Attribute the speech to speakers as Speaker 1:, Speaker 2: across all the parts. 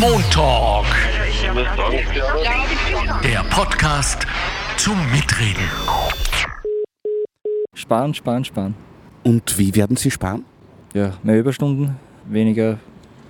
Speaker 1: Montalk. Der Podcast zum Mitreden.
Speaker 2: Sparen, sparen, sparen.
Speaker 3: Und wie werden Sie sparen?
Speaker 2: Ja, mehr Überstunden, weniger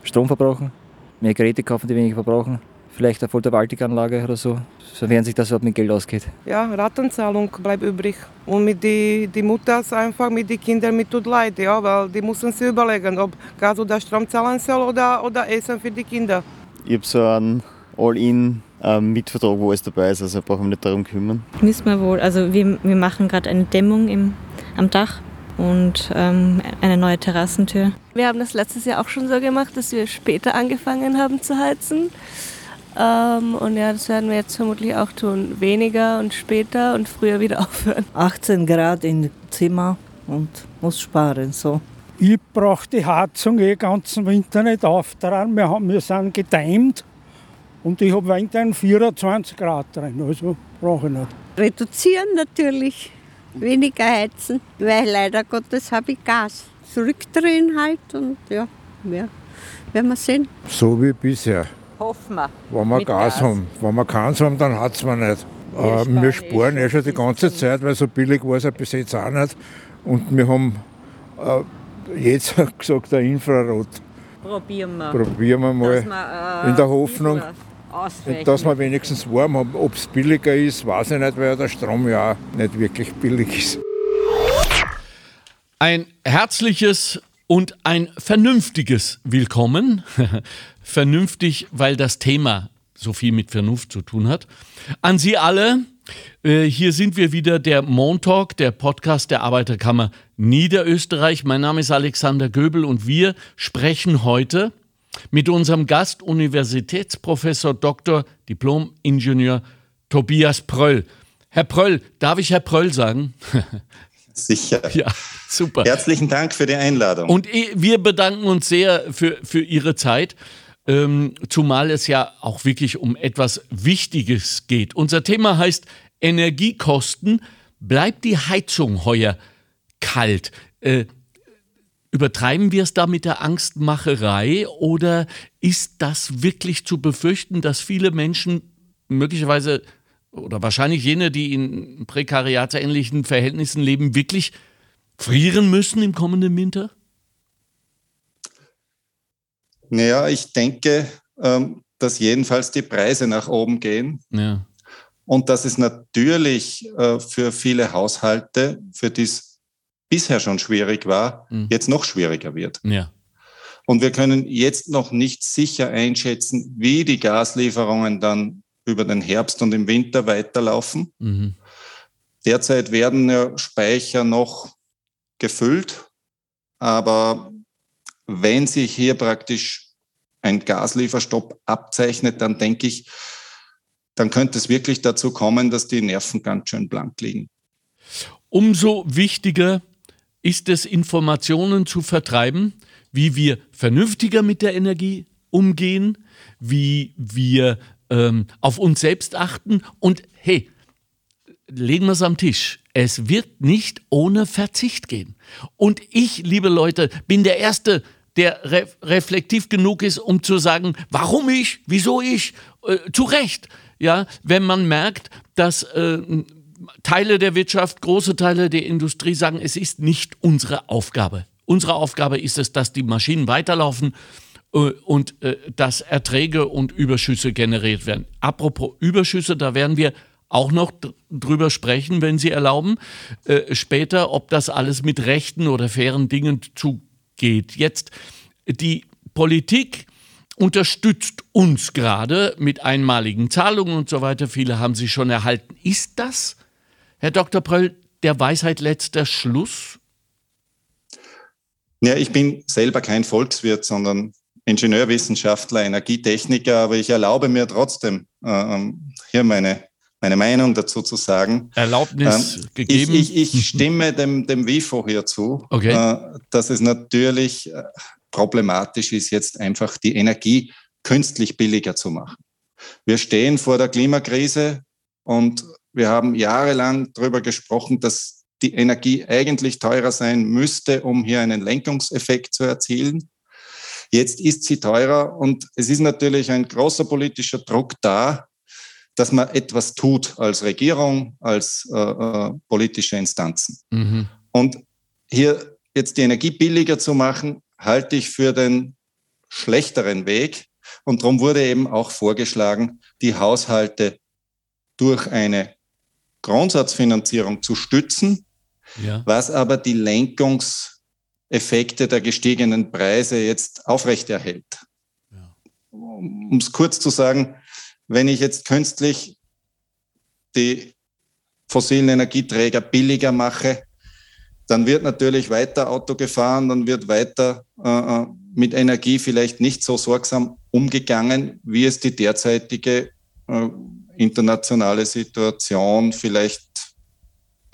Speaker 2: Strom verbrauchen, mehr Geräte kaufen, die weniger verbrauchen. Vielleicht eine Photovoltaikanlage oder so, sofern sich das überhaupt mit Geld ausgeht.
Speaker 4: Ja, Ratenzahlung bleibt übrig. Und mit die, die Mutter ist einfach mit den Kindern mit tut leid, ja, weil die müssen sich überlegen, ob Gas oder Strom zahlen soll oder, oder Essen für die Kinder.
Speaker 5: Ich habe so einen All-In-Mietvertrag, wo alles dabei ist, also brauche ich mich nicht darum kümmern.
Speaker 6: Müssen wir wohl. Also wir, wir machen gerade eine Dämmung im, am Dach und ähm, eine neue Terrassentür.
Speaker 7: Wir haben das letztes Jahr auch schon so gemacht, dass wir später angefangen haben zu heizen. Ähm, und ja, das werden wir jetzt vermutlich auch tun. Weniger und später und früher wieder aufhören.
Speaker 8: 18 Grad im Zimmer und muss sparen. So.
Speaker 9: Ich brauche die Heizung eh ganzen Winter nicht auftragen. Wir, haben, wir sind gedämmt und ich habe weiterhin 24 Grad drin. Also brauche ich nicht.
Speaker 10: Reduzieren natürlich, weniger heizen, weil leider Gottes habe ich Gas. Zurückdrehen halt und ja, ja, werden wir sehen.
Speaker 11: So wie bisher.
Speaker 12: Hoffen wir.
Speaker 11: Wenn wir Gas, Gas, haben. Wenn wir keins haben, dann hat es man nicht. Wir, äh, sparen, wir sparen eh schon die ganze Zeit, weil so billig war es ja bis jetzt auch nicht. Und wir haben äh, jetzt gesagt, der Infrarot.
Speaker 12: Probieren wir.
Speaker 11: Probieren wir mal. Wir, äh, in der Hoffnung, dass wir wenigstens warm haben. Ob es billiger ist, weiß ich nicht, weil der Strom ja auch nicht wirklich billig ist.
Speaker 1: Ein herzliches und ein vernünftiges Willkommen. Vernünftig, weil das Thema so viel mit Vernunft zu tun hat. An Sie alle, äh, hier sind wir wieder, der Montalk, der Podcast der Arbeiterkammer Niederösterreich. Mein Name ist Alexander Göbel und wir sprechen heute mit unserem Gast, Universitätsprofessor Dr. Diplom-Ingenieur Tobias Pröll. Herr Pröll, darf ich Herr Pröll sagen?
Speaker 13: Sicher.
Speaker 1: Ja, super.
Speaker 13: Herzlichen Dank für die Einladung.
Speaker 1: Und wir bedanken uns sehr für, für Ihre Zeit. Ähm, zumal es ja auch wirklich um etwas Wichtiges geht. Unser Thema heißt Energiekosten. Bleibt die Heizung heuer kalt? Äh, übertreiben wir es da mit der Angstmacherei oder ist das wirklich zu befürchten, dass viele Menschen möglicherweise oder wahrscheinlich jene, die in prekariatsähnlichen Verhältnissen leben, wirklich frieren müssen im kommenden Winter?
Speaker 13: Naja, ich denke, ähm, dass jedenfalls die Preise nach oben gehen.
Speaker 1: Ja.
Speaker 13: Und dass es natürlich äh, für viele Haushalte, für die es bisher schon schwierig war, mhm. jetzt noch schwieriger wird.
Speaker 1: Ja.
Speaker 13: Und wir können jetzt noch nicht sicher einschätzen, wie die Gaslieferungen dann über den Herbst und im Winter weiterlaufen.
Speaker 1: Mhm.
Speaker 13: Derzeit werden ja Speicher noch gefüllt, aber wenn sich hier praktisch ein Gaslieferstopp abzeichnet, dann denke ich, dann könnte es wirklich dazu kommen, dass die Nerven ganz schön blank liegen.
Speaker 1: Umso wichtiger ist es, Informationen zu vertreiben, wie wir vernünftiger mit der Energie umgehen, wie wir ähm, auf uns selbst achten und hey, legen wir es am Tisch. Es wird nicht ohne Verzicht gehen. Und ich, liebe Leute, bin der Erste, der re reflektiv genug ist, um zu sagen, warum ich, wieso ich, äh, zu Recht. Ja, wenn man merkt, dass äh, Teile der Wirtschaft, große Teile der Industrie sagen, es ist nicht unsere Aufgabe. Unsere Aufgabe ist es, dass die Maschinen weiterlaufen und äh, dass Erträge und Überschüsse generiert werden. Apropos Überschüsse, da werden wir auch noch drüber sprechen, wenn Sie erlauben, äh, später, ob das alles mit rechten oder fairen Dingen zugeht geht. Jetzt die Politik unterstützt uns gerade mit einmaligen Zahlungen und so weiter. Viele haben sie schon erhalten. Ist das, Herr Dr. Pröll, der Weisheit letzter Schluss?
Speaker 13: Ja, ich bin selber kein Volkswirt, sondern Ingenieurwissenschaftler, Energietechniker, aber ich erlaube mir trotzdem äh, ähm, hier meine meine Meinung dazu zu sagen.
Speaker 1: Erlaubnis ähm, gegeben?
Speaker 13: Ich, ich, ich, stimme dem, dem WIFO hier zu,
Speaker 1: okay.
Speaker 13: äh, dass es natürlich äh, problematisch ist, jetzt einfach die Energie künstlich billiger zu machen. Wir stehen vor der Klimakrise und wir haben jahrelang darüber gesprochen, dass die Energie eigentlich teurer sein müsste, um hier einen Lenkungseffekt zu erzielen. Jetzt ist sie teurer und es ist natürlich ein großer politischer Druck da, dass man etwas tut als Regierung, als äh, äh, politische Instanzen. Mhm. Und hier jetzt die Energie billiger zu machen, halte ich für den schlechteren Weg. Und darum wurde eben auch vorgeschlagen, die Haushalte durch eine Grundsatzfinanzierung zu stützen, ja. was aber die Lenkungseffekte der gestiegenen Preise jetzt aufrechterhält. Ja. Um es kurz zu sagen, wenn ich jetzt künstlich die fossilen Energieträger billiger mache, dann wird natürlich weiter Auto gefahren, dann wird weiter äh, äh, mit Energie vielleicht nicht so sorgsam umgegangen, wie es die derzeitige äh, internationale Situation vielleicht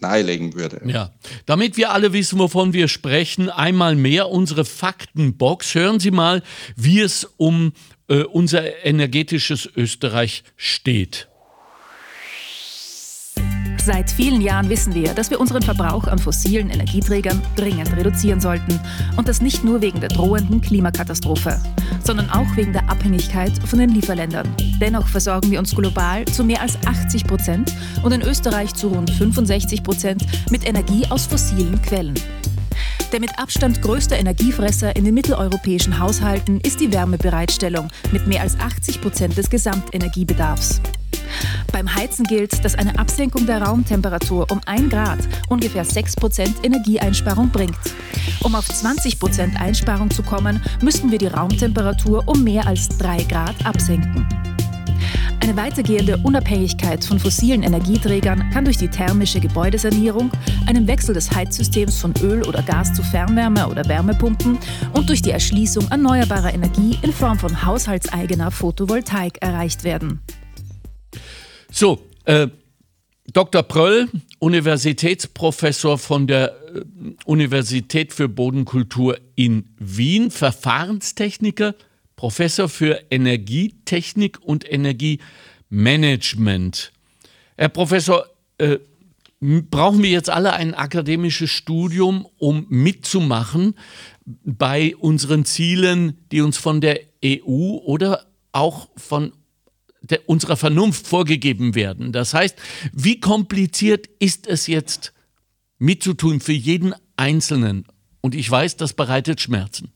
Speaker 13: nahelegen würde.
Speaker 1: Ja, damit wir alle wissen, wovon wir sprechen, einmal mehr unsere Faktenbox. Hören Sie mal, wie es um äh, unser energetisches Österreich steht.
Speaker 14: Seit vielen Jahren wissen wir, dass wir unseren Verbrauch an fossilen Energieträgern dringend reduzieren sollten. Und das nicht nur wegen der drohenden Klimakatastrophe, sondern auch wegen der Abhängigkeit von den Lieferländern. Dennoch versorgen wir uns global zu mehr als 80 Prozent und in Österreich zu rund 65 Prozent mit Energie aus fossilen Quellen. Der mit Abstand größte Energiefresser in den mitteleuropäischen Haushalten ist die Wärmebereitstellung mit mehr als 80 Prozent des Gesamtenergiebedarfs. Beim Heizen gilt, dass eine Absenkung der Raumtemperatur um 1 Grad ungefähr 6 Prozent Energieeinsparung bringt. Um auf 20 Prozent Einsparung zu kommen, müssten wir die Raumtemperatur um mehr als 3 Grad absenken. Eine weitergehende Unabhängigkeit von fossilen Energieträgern kann durch die thermische Gebäudesanierung, einen Wechsel des Heizsystems von Öl oder Gas zu Fernwärme oder Wärmepumpen und durch die Erschließung erneuerbarer Energie in Form von haushaltseigener Photovoltaik erreicht werden.
Speaker 1: So, äh, Dr. Pröll, Universitätsprofessor von der äh, Universität für Bodenkultur in Wien, Verfahrenstechniker, Professor für Energietechnik und Energiemanagement. Herr Professor, äh, brauchen wir jetzt alle ein akademisches Studium, um mitzumachen bei unseren Zielen, die uns von der EU oder auch von der, unserer Vernunft vorgegeben werden. Das heißt, wie kompliziert ist es jetzt mitzutun für jeden Einzelnen? Und ich weiß, das bereitet Schmerzen.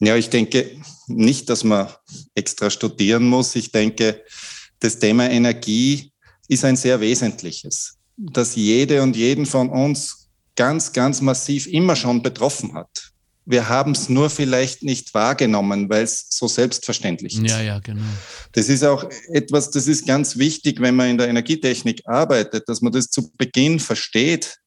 Speaker 13: Ja, ich denke nicht, dass man extra studieren muss. Ich denke, das Thema Energie ist ein sehr wesentliches, das jede und jeden von uns ganz, ganz massiv immer schon betroffen hat. Wir haben es nur vielleicht nicht wahrgenommen, weil es so selbstverständlich ist.
Speaker 1: Ja, ja, genau.
Speaker 13: Das ist auch etwas, das ist ganz wichtig, wenn man in der Energietechnik arbeitet, dass man das zu Beginn versteht,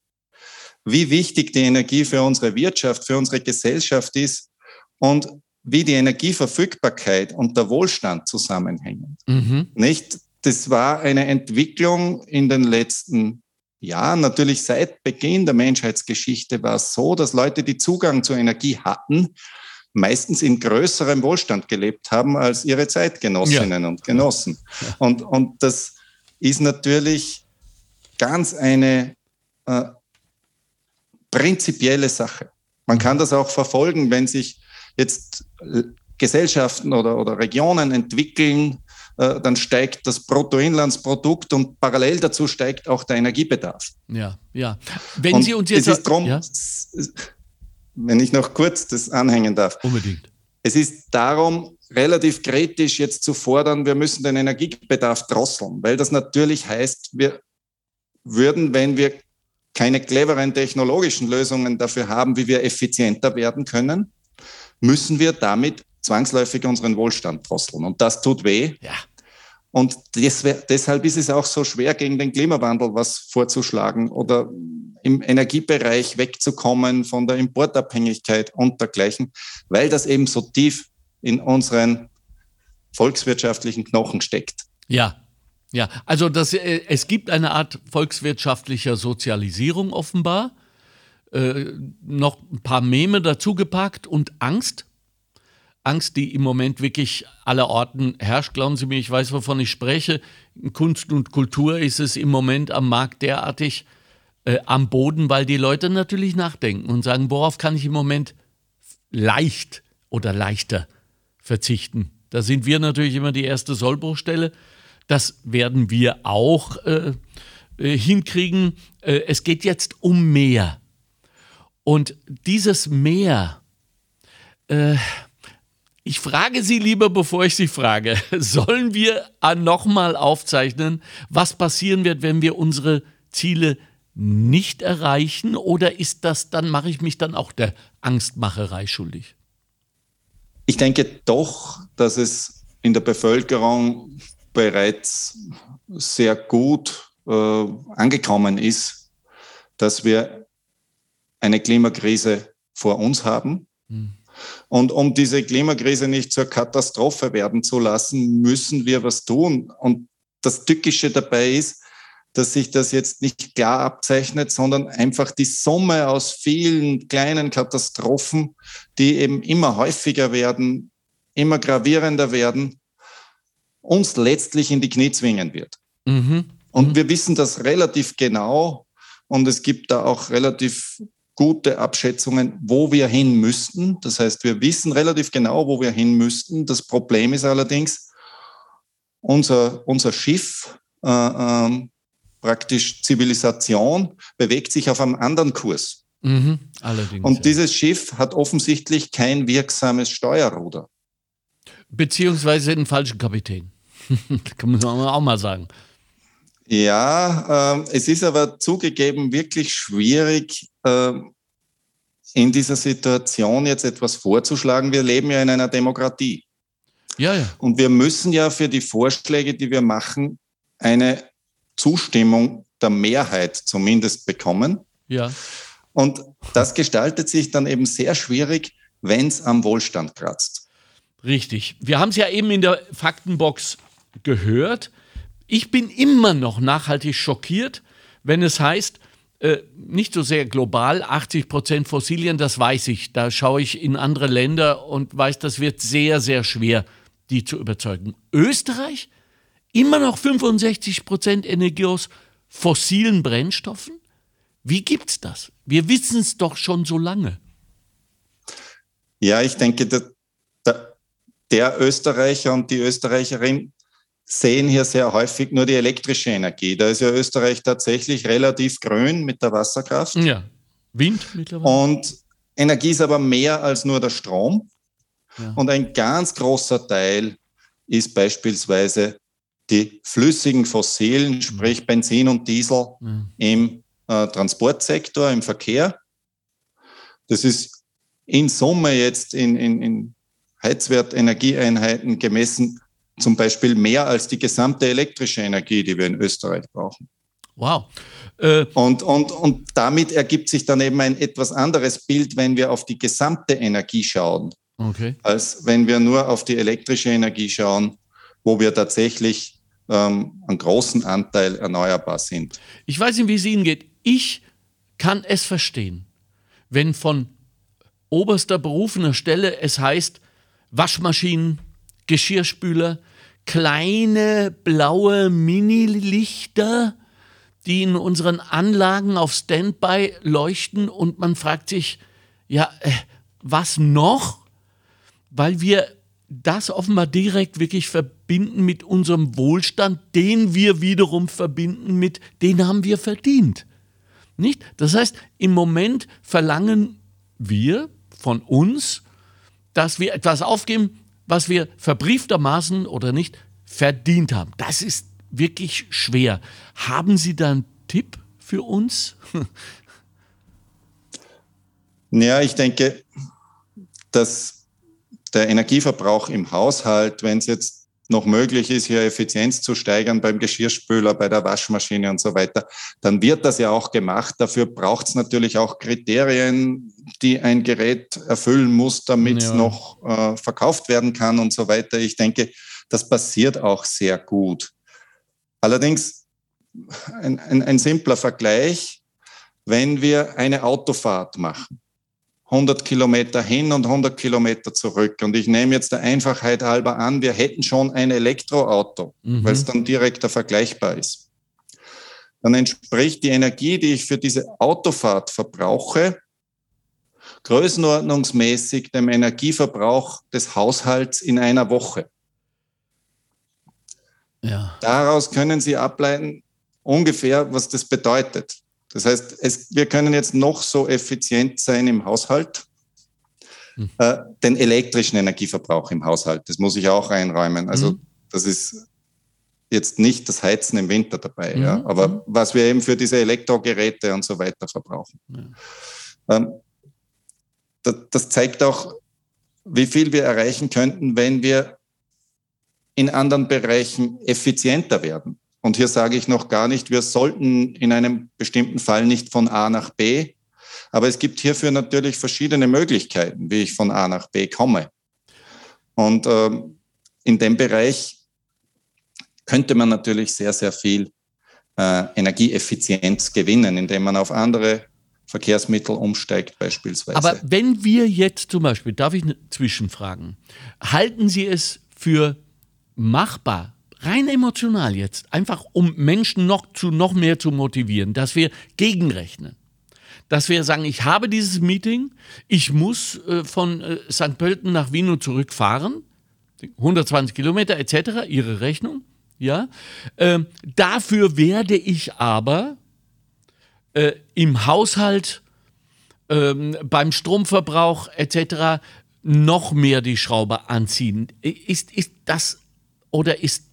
Speaker 13: wie wichtig die Energie für unsere Wirtschaft, für unsere Gesellschaft ist und wie die Energieverfügbarkeit und der Wohlstand zusammenhängen. Mhm. Nicht? Das war eine Entwicklung in den letzten Jahren. Natürlich seit Beginn der Menschheitsgeschichte war es so, dass Leute, die Zugang zur Energie hatten, meistens in größerem Wohlstand gelebt haben als ihre Zeitgenossinnen ja. und Genossen. Ja. Und, und das ist natürlich ganz eine äh, prinzipielle Sache. Man kann das auch verfolgen, wenn sich jetzt Gesellschaften oder, oder Regionen entwickeln, äh, dann steigt das Bruttoinlandsprodukt und parallel dazu steigt auch der Energiebedarf.
Speaker 1: Ja, ja. Wenn und Sie uns jetzt.
Speaker 13: Es ist drum, ja? wenn ich noch kurz das anhängen darf.
Speaker 1: Unbedingt.
Speaker 13: Es ist darum relativ kritisch jetzt zu fordern, wir müssen den Energiebedarf drosseln, weil das natürlich heißt, wir würden, wenn wir keine cleveren technologischen Lösungen dafür haben, wie wir effizienter werden können, müssen wir damit zwangsläufig unseren Wohlstand drosseln. Und das tut weh.
Speaker 1: Ja.
Speaker 13: Und deshalb ist es auch so schwer, gegen den Klimawandel was vorzuschlagen oder im Energiebereich wegzukommen von der Importabhängigkeit und dergleichen, weil das eben so tief in unseren volkswirtschaftlichen Knochen steckt.
Speaker 1: Ja, ja. Also das, äh, es gibt eine Art volkswirtschaftlicher Sozialisierung offenbar äh, noch ein paar Meme dazugepackt und Angst. Angst, die im Moment wirklich aller Orten herrscht. Glauben Sie mir, ich weiß, wovon ich spreche. In Kunst und Kultur ist es im Moment am Markt derartig äh, am Boden, weil die Leute natürlich nachdenken und sagen, worauf kann ich im Moment leicht oder leichter verzichten. Da sind wir natürlich immer die erste Sollbruchstelle. Das werden wir auch äh, äh, hinkriegen. Äh, es geht jetzt um mehr. Und dieses Mehr, äh, ich frage Sie lieber, bevor ich Sie frage, sollen wir nochmal aufzeichnen, was passieren wird, wenn wir unsere Ziele nicht erreichen? Oder ist das, dann mache ich mich dann auch der Angstmacherei schuldig?
Speaker 13: Ich denke doch, dass es in der Bevölkerung bereits sehr gut äh, angekommen ist, dass wir eine Klimakrise vor uns haben. Mhm. Und um diese Klimakrise nicht zur Katastrophe werden zu lassen, müssen wir was tun. Und das Tückische dabei ist, dass sich das jetzt nicht klar abzeichnet, sondern einfach die Summe aus vielen kleinen Katastrophen, die eben immer häufiger werden, immer gravierender werden, uns letztlich in die Knie zwingen wird. Mhm. Und wir wissen das relativ genau und es gibt da auch relativ gute Abschätzungen, wo wir hin müssten. Das heißt, wir wissen relativ genau, wo wir hin müssten. Das Problem ist allerdings, unser, unser Schiff, äh, äh, praktisch Zivilisation, bewegt sich auf einem anderen Kurs. Mhm, allerdings, Und dieses Schiff hat offensichtlich kein wirksames Steuerruder.
Speaker 1: Beziehungsweise einen falschen Kapitän. kann man auch mal sagen.
Speaker 13: Ja, äh, es ist aber zugegeben wirklich schwierig, äh, in dieser Situation jetzt etwas vorzuschlagen. Wir leben ja in einer Demokratie.
Speaker 1: Ja, ja.
Speaker 13: Und wir müssen ja für die Vorschläge, die wir machen, eine Zustimmung der Mehrheit zumindest bekommen.
Speaker 1: Ja.
Speaker 13: Und das gestaltet sich dann eben sehr schwierig, wenn es am Wohlstand kratzt.
Speaker 1: Richtig. Wir haben es ja eben in der Faktenbox gehört. Ich bin immer noch nachhaltig schockiert, wenn es heißt, äh, nicht so sehr global, 80 Prozent Fossilien, das weiß ich. Da schaue ich in andere Länder und weiß, das wird sehr, sehr schwer, die zu überzeugen. Österreich? Immer noch 65 Prozent Energie aus fossilen Brennstoffen? Wie gibt's das? Wir wissen es doch schon so lange.
Speaker 13: Ja, ich denke, der, der, der Österreicher und die Österreicherin sehen hier sehr häufig nur die elektrische Energie. Da ist ja Österreich tatsächlich relativ grün mit der Wasserkraft.
Speaker 1: Ja, Wind mittlerweile.
Speaker 13: Und Energie ist aber mehr als nur der Strom. Ja. Und ein ganz großer Teil ist beispielsweise die flüssigen Fossilen, mhm. sprich Benzin und Diesel mhm. im äh, Transportsektor, im Verkehr. Das ist in Summe jetzt in, in, in Heizwertenergieeinheiten gemessen zum Beispiel mehr als die gesamte elektrische Energie, die wir in Österreich brauchen.
Speaker 1: Wow.
Speaker 13: Äh und, und, und damit ergibt sich dann eben ein etwas anderes Bild, wenn wir auf die gesamte Energie schauen,
Speaker 1: okay.
Speaker 13: als wenn wir nur auf die elektrische Energie schauen, wo wir tatsächlich ähm, einen großen Anteil erneuerbar sind.
Speaker 1: Ich weiß nicht, wie es Ihnen geht. Ich kann es verstehen, wenn von oberster berufener Stelle es heißt, Waschmaschinen, Geschirrspüler, kleine blaue Mini-Lichter, die in unseren Anlagen auf Standby leuchten und man fragt sich, ja, äh, was noch? Weil wir das offenbar direkt wirklich verbinden mit unserem Wohlstand, den wir wiederum verbinden mit, den haben wir verdient. Nicht? Das heißt, im Moment verlangen wir von uns, dass wir etwas aufgeben, was wir verbrieftermaßen oder nicht verdient haben. Das ist wirklich schwer. Haben Sie da einen Tipp für uns?
Speaker 13: ja, ich denke, dass der Energieverbrauch im Haushalt, wenn es jetzt noch möglich ist, hier Effizienz zu steigern beim Geschirrspüler, bei der Waschmaschine und so weiter, dann wird das ja auch gemacht. Dafür braucht es natürlich auch Kriterien, die ein Gerät erfüllen muss, damit es ja. noch äh, verkauft werden kann und so weiter. Ich denke, das passiert auch sehr gut. Allerdings ein, ein, ein simpler Vergleich, wenn wir eine Autofahrt machen 100 Kilometer hin und 100 Kilometer zurück. Und ich nehme jetzt der Einfachheit halber an, wir hätten schon ein Elektroauto, mhm. weil es dann direkter vergleichbar ist. Dann entspricht die Energie, die ich für diese Autofahrt verbrauche, größenordnungsmäßig dem Energieverbrauch des Haushalts in einer Woche.
Speaker 1: Ja.
Speaker 13: Daraus können Sie ableiten, ungefähr, was das bedeutet. Das heißt, es, wir können jetzt noch so effizient sein im Haushalt, hm. äh, den elektrischen Energieverbrauch im Haushalt, das muss ich auch einräumen. Also hm. das ist jetzt nicht das Heizen im Winter dabei, mhm. ja, aber mhm. was wir eben für diese Elektrogeräte und so weiter verbrauchen. Ja. Ähm, das, das zeigt auch, wie viel wir erreichen könnten, wenn wir in anderen Bereichen effizienter werden. Und hier sage ich noch gar nicht, wir sollten in einem bestimmten Fall nicht von A nach B, aber es gibt hierfür natürlich verschiedene Möglichkeiten, wie ich von A nach B komme. Und ähm, in dem Bereich könnte man natürlich sehr, sehr viel äh, Energieeffizienz gewinnen, indem man auf andere Verkehrsmittel umsteigt beispielsweise.
Speaker 1: Aber wenn wir jetzt zum Beispiel, darf ich zwischenfragen, halten Sie es für machbar, rein emotional jetzt, einfach um Menschen noch zu noch mehr zu motivieren, dass wir gegenrechnen? Dass wir sagen, ich habe dieses Meeting, ich muss äh, von äh, St. Pölten nach Wien zurückfahren, 120 Kilometer etc., Ihre Rechnung. Ja? Ähm, dafür werde ich aber äh, im Haushalt, ähm, beim Stromverbrauch etc. noch mehr die Schraube anziehen. Ist, ist das oder ist,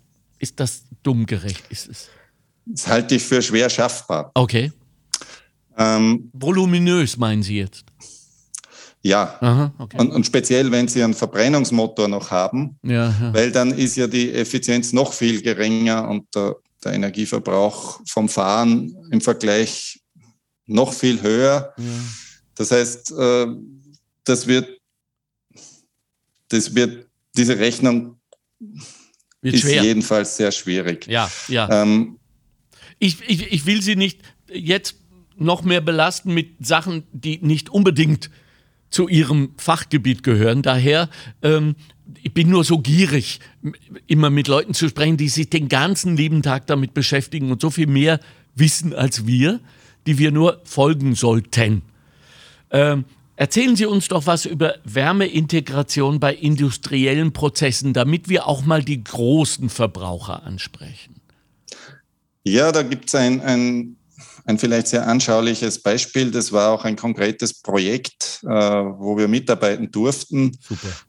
Speaker 1: ist das dumm gerecht? Ist es?
Speaker 13: Das halte ich für schwer schaffbar.
Speaker 1: Okay. Ähm, Voluminös meinen Sie jetzt?
Speaker 13: Ja, Aha, okay. und, und, speziell, wenn Sie einen Verbrennungsmotor noch haben, ja, ja. weil dann ist ja die Effizienz noch viel geringer und der, der Energieverbrauch vom Fahren im Vergleich noch viel höher. Ja. Das heißt, äh, das wird, das wird, diese Rechnung wird ist schwer. jedenfalls sehr schwierig.
Speaker 1: Ja, ja. Ähm, ich, ich, ich will Sie nicht jetzt noch mehr belasten mit Sachen, die nicht unbedingt zu ihrem Fachgebiet gehören. Daher, ähm, ich bin nur so gierig, immer mit Leuten zu sprechen, die sich den ganzen lieben Tag damit beschäftigen und so viel mehr wissen als wir, die wir nur folgen sollten. Ähm, erzählen Sie uns doch was über Wärmeintegration bei industriellen Prozessen, damit wir auch mal die großen Verbraucher ansprechen.
Speaker 13: Ja, da gibt es ein, ein ein vielleicht sehr anschauliches Beispiel. Das war auch ein konkretes Projekt, äh, wo wir mitarbeiten durften.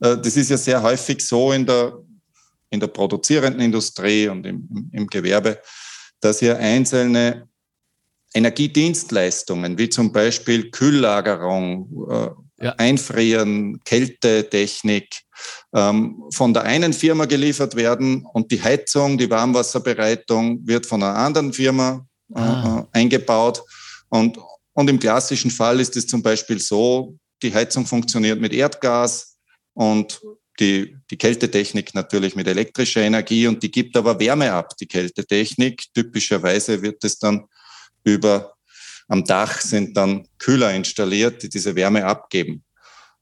Speaker 13: Äh, das ist ja sehr häufig so in der, in der produzierenden Industrie und im, im Gewerbe, dass hier einzelne Energiedienstleistungen, wie zum Beispiel Kühllagerung, äh, ja. Einfrieren, Kältetechnik, ähm, von der einen Firma geliefert werden und die Heizung, die Warmwasserbereitung wird von einer anderen Firma ah. äh, eingebaut. Und, und im klassischen Fall ist es zum Beispiel so, die Heizung funktioniert mit Erdgas und die, die Kältetechnik natürlich mit elektrischer Energie und die gibt aber Wärme ab, die Kältetechnik. Typischerweise wird es dann über am Dach sind dann Kühler installiert, die diese Wärme abgeben.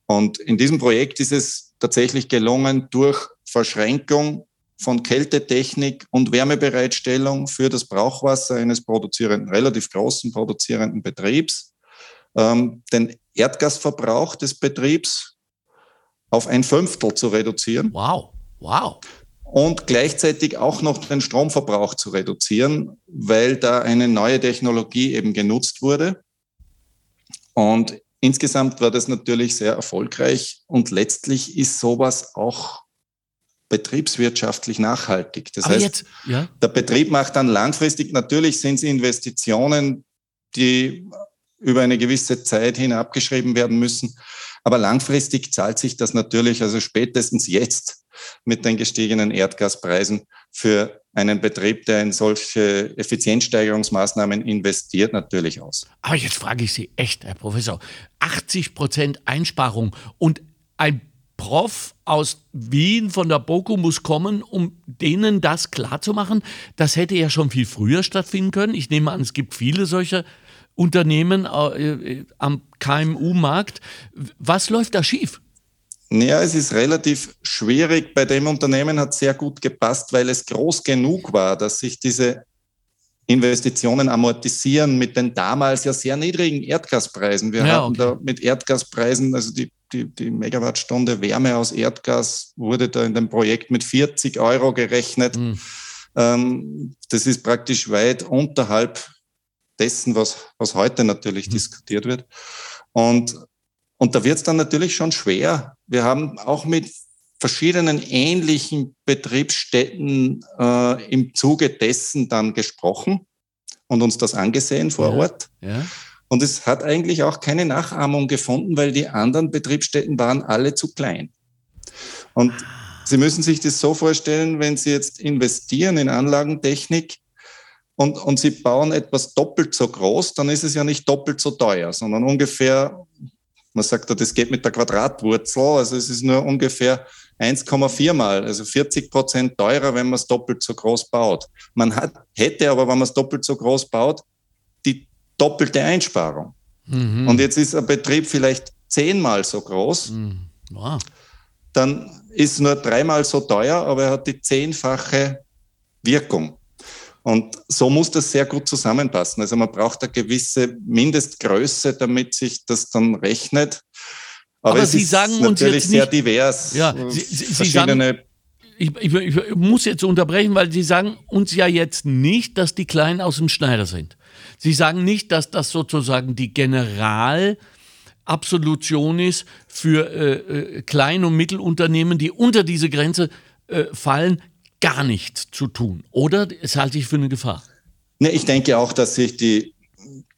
Speaker 13: Und in diesem Projekt ist es tatsächlich gelungen, durch Verschränkung von Kältetechnik und Wärmebereitstellung für das Brauchwasser eines produzierenden, relativ großen produzierenden Betriebs, ähm, den Erdgasverbrauch des Betriebs auf ein Fünftel zu reduzieren.
Speaker 1: Wow, wow.
Speaker 13: Und gleichzeitig auch noch den Stromverbrauch zu reduzieren, weil da eine neue Technologie eben genutzt wurde. Und insgesamt war das natürlich sehr erfolgreich und letztlich ist sowas auch betriebswirtschaftlich nachhaltig. Das Aber heißt, jetzt, ja. der Betrieb macht dann langfristig, natürlich sind es Investitionen, die über eine gewisse Zeit hin abgeschrieben werden müssen. Aber langfristig zahlt sich das natürlich, also spätestens jetzt mit den gestiegenen Erdgaspreisen für einen Betrieb, der in solche Effizienzsteigerungsmaßnahmen investiert, natürlich aus.
Speaker 1: Aber jetzt frage ich Sie echt, Herr Professor, 80 Prozent Einsparung und ein Prof aus Wien von der BOKU muss kommen, um denen das klarzumachen. Das hätte ja schon viel früher stattfinden können. Ich nehme an, es gibt viele solcher Unternehmen äh, äh am KMU-Markt. Was läuft da schief?
Speaker 13: Ja, es ist relativ schwierig. Bei dem Unternehmen hat es sehr gut gepasst, weil es groß genug war, dass sich diese Investitionen amortisieren mit den damals ja sehr niedrigen Erdgaspreisen. Wir
Speaker 1: Ja,
Speaker 13: hatten
Speaker 1: okay.
Speaker 13: da mit Erdgaspreisen, also die, die, die Megawattstunde Wärme aus Erdgas wurde da in dem Projekt mit 40 Euro gerechnet.
Speaker 1: Hm.
Speaker 13: Ähm, das ist praktisch weit unterhalb dessen, was, was heute natürlich diskutiert wird. Und, und da wird es dann natürlich schon schwer. Wir haben auch mit verschiedenen ähnlichen Betriebsstätten äh, im Zuge dessen dann gesprochen und uns das angesehen vor
Speaker 1: Ja.
Speaker 13: Ort.
Speaker 1: Ja.
Speaker 13: Und es hat eigentlich auch keine Nachahmung gefunden, weil die anderen Betriebsstätten waren alle zu klein. Und Sie müssen sich das so vorstellen, wenn Sie jetzt investieren in Anlagentechnik und, und Sie bauen etwas doppelt so groß, dann ist es ja nicht doppelt so teuer, sondern ungefähr, man sagt ja, das geht mit der Quadratwurzel, also es ist nur ungefähr 1,4 mal, also 40 Prozent teurer, wenn man es doppelt so groß baut. Man hat, hätte aber, wenn man es doppelt so groß baut, die doppelte Einsparung.
Speaker 1: Mhm.
Speaker 13: Und jetzt ist ein Betrieb vielleicht zehnmal so groß,
Speaker 1: Mhm. Wow.
Speaker 13: dann ist nur dreimal so teuer, aber er hat die zehnfache Wirkung. Und so muss das sehr gut zusammenpassen. Also man braucht eine gewisse Mindestgröße, damit sich das dann rechnet. Aber,
Speaker 1: Aber
Speaker 13: es
Speaker 1: Sie
Speaker 13: ist
Speaker 1: sagen uns
Speaker 13: natürlich
Speaker 1: jetzt
Speaker 13: sehr
Speaker 1: nicht-
Speaker 13: divers.
Speaker 1: Ja,
Speaker 13: Äh,
Speaker 1: Sie, Sie, Sie sagen, ich, ich, ich muss jetzt unterbrechen, weil Sie sagen uns ja jetzt nicht, dass die Kleinen aus dem Schneider sind. Sie sagen nicht, dass das sozusagen die Generalabsolution ist für äh, äh, Klein- und Mittelunternehmen, die unter diese Grenze äh, fallen, gar nichts zu tun. Oder es halte ich für eine Gefahr.
Speaker 13: Ne, ich denke auch, dass sich die,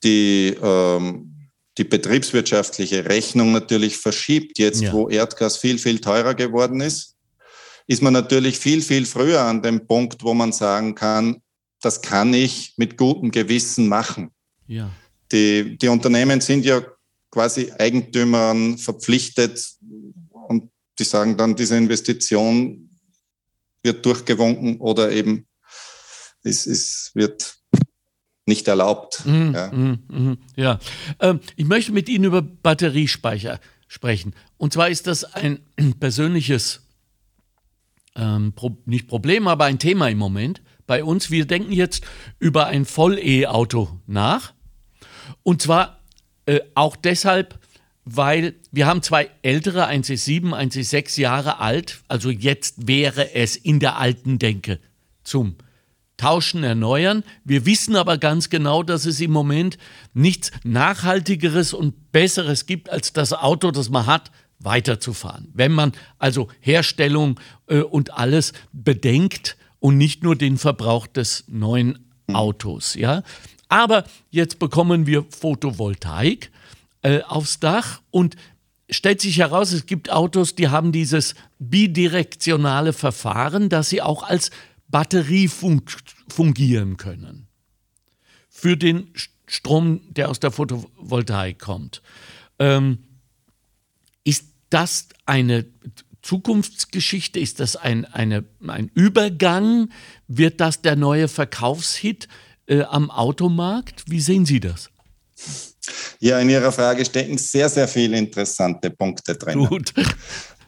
Speaker 13: die, ähm, die betriebswirtschaftliche Rechnung natürlich verschiebt. Jetzt,
Speaker 1: Ja.
Speaker 13: wo Erdgas viel, viel teurer geworden ist, ist man natürlich viel, viel früher an dem Punkt, wo man sagen kann, das kann ich mit gutem Gewissen machen.
Speaker 1: Ja.
Speaker 13: Die, die Unternehmen sind ja quasi Eigentümern verpflichtet und die sagen dann, diese Investition wird durchgewunken oder eben es, es wird nicht erlaubt.
Speaker 1: Mhm,
Speaker 13: Ja.
Speaker 1: mhm, mhm, ja. Ähm, ich möchte mit Ihnen über Batteriespeicher sprechen. Und zwar ist das ein persönliches, ähm, Pro nicht Problem, aber ein Thema im Moment bei uns. Wir denken jetzt über ein Voll-E-Auto nach. Und zwar äh, auch deshalb, weil wir haben zwei ältere, eins ist sieben, eins ist sechs Jahre alt. Also jetzt wäre es in der alten Denke zum Tauschen, Erneuern. Wir wissen aber ganz genau, dass es im Moment nichts Nachhaltigeres und Besseres gibt, als das Auto, das man hat, weiterzufahren. Wenn man also Herstellung äh, und alles bedenkt und nicht nur den Verbrauch des neuen Autos. Ja? Aber jetzt bekommen wir Photovoltaik äh, aufs Dach und stellt sich heraus, es gibt Autos, die haben dieses bidirektionale Verfahren, dass sie auch als Batterie fun fungieren können. Für den St- Strom, der aus der Photovoltaik kommt. Ähm, ist das eine Zukunftsgeschichte? Ist das ein, eine, ein Übergang? Wird das der neue Verkaufshit äh, am Automarkt? Wie sehen Sie das?
Speaker 13: Ja, in Ihrer Frage stecken sehr, sehr viele interessante Punkte drin.
Speaker 1: Gut.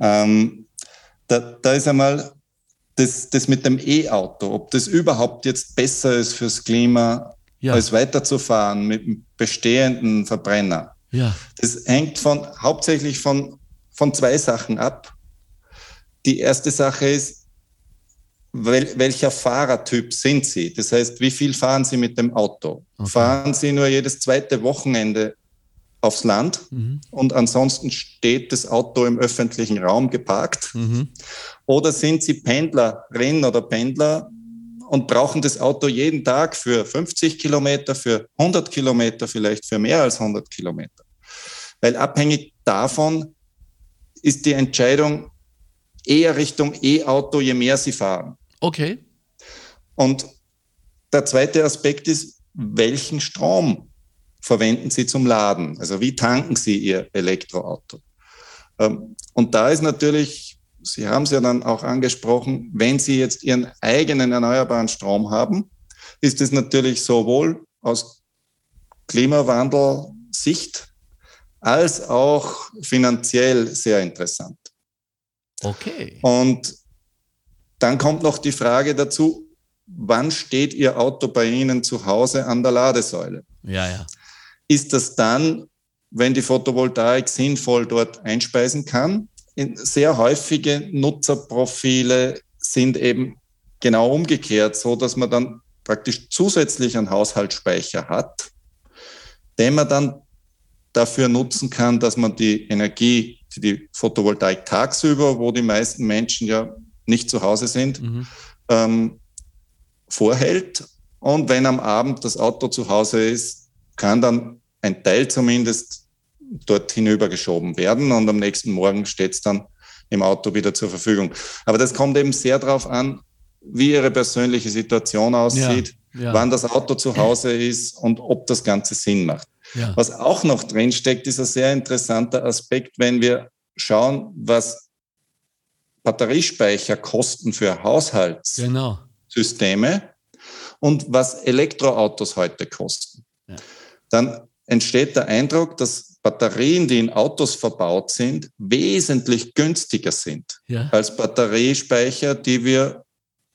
Speaker 13: Ähm, da, da ist einmal das, das mit dem E-Auto, ob das überhaupt jetzt besser ist fürs Klima,
Speaker 1: Ja.
Speaker 13: als weiterzufahren mit dem bestehenden Verbrenner.
Speaker 1: Ja.
Speaker 13: Das hängt von, hauptsächlich von, von zwei Sachen ab. Die erste Sache ist, wel, welcher Fahrertyp sind Sie? Das heißt, wie viel fahren Sie mit dem Auto? Fahren Sie nur jedes zweite Wochenende aufs Land
Speaker 1: Mhm.
Speaker 13: und ansonsten steht das Auto im öffentlichen Raum geparkt?
Speaker 1: Mhm.
Speaker 13: Oder sind Sie Pendlerin oder Pendler und brauchen das Auto jeden Tag für 50 Kilometer, für 100 Kilometer, vielleicht für mehr als 100 Kilometer? Weil abhängig davon ist die Entscheidung eher Richtung E-Auto, je mehr Sie fahren.
Speaker 1: Okay.
Speaker 13: Und der zweite Aspekt ist, welchen Strom verwenden Sie zum Laden? Also wie tanken Sie Ihr Elektroauto? Ähm, Und da ist natürlich, Sie haben es ja dann auch angesprochen, wenn Sie jetzt Ihren eigenen erneuerbaren Strom haben, ist es natürlich sowohl aus Klimawandel-Sicht als auch finanziell sehr interessant.
Speaker 1: Okay.
Speaker 13: Und dann kommt noch die Frage dazu, wann steht Ihr Auto bei Ihnen zu Hause an der Ladesäule?
Speaker 1: Ja, ja.
Speaker 13: Ist das dann, wenn die Photovoltaik sinnvoll dort einspeisen kann? Sehr häufige Nutzerprofile sind eben genau umgekehrt, so dass man dann praktisch zusätzlich einen Haushaltsspeicher hat, den man dann dafür nutzen kann, dass man die Energie, die Photovoltaik tagsüber, wo die meisten Menschen ja nicht zu Hause sind, mhm. ähm, vorhält. Und wenn am Abend das Auto zu Hause ist, kann dann ein Teil zumindest dort hinübergeschoben werden und am nächsten Morgen steht es dann im Auto wieder zur Verfügung. Aber das kommt eben sehr darauf an, wie Ihre persönliche Situation aussieht, ja, ja. wann das Auto zu Hause ist und ob das Ganze Sinn macht. Ja. Was auch noch drinsteckt, ist ein sehr interessanter Aspekt, wenn wir schauen, was Batteriespeicher kosten für Haushaltssysteme genau. und was Elektroautos heute kosten. Dann entsteht der Eindruck, dass Batterien, die in Autos verbaut sind, wesentlich günstiger sind ja. als Batteriespeicher, die wir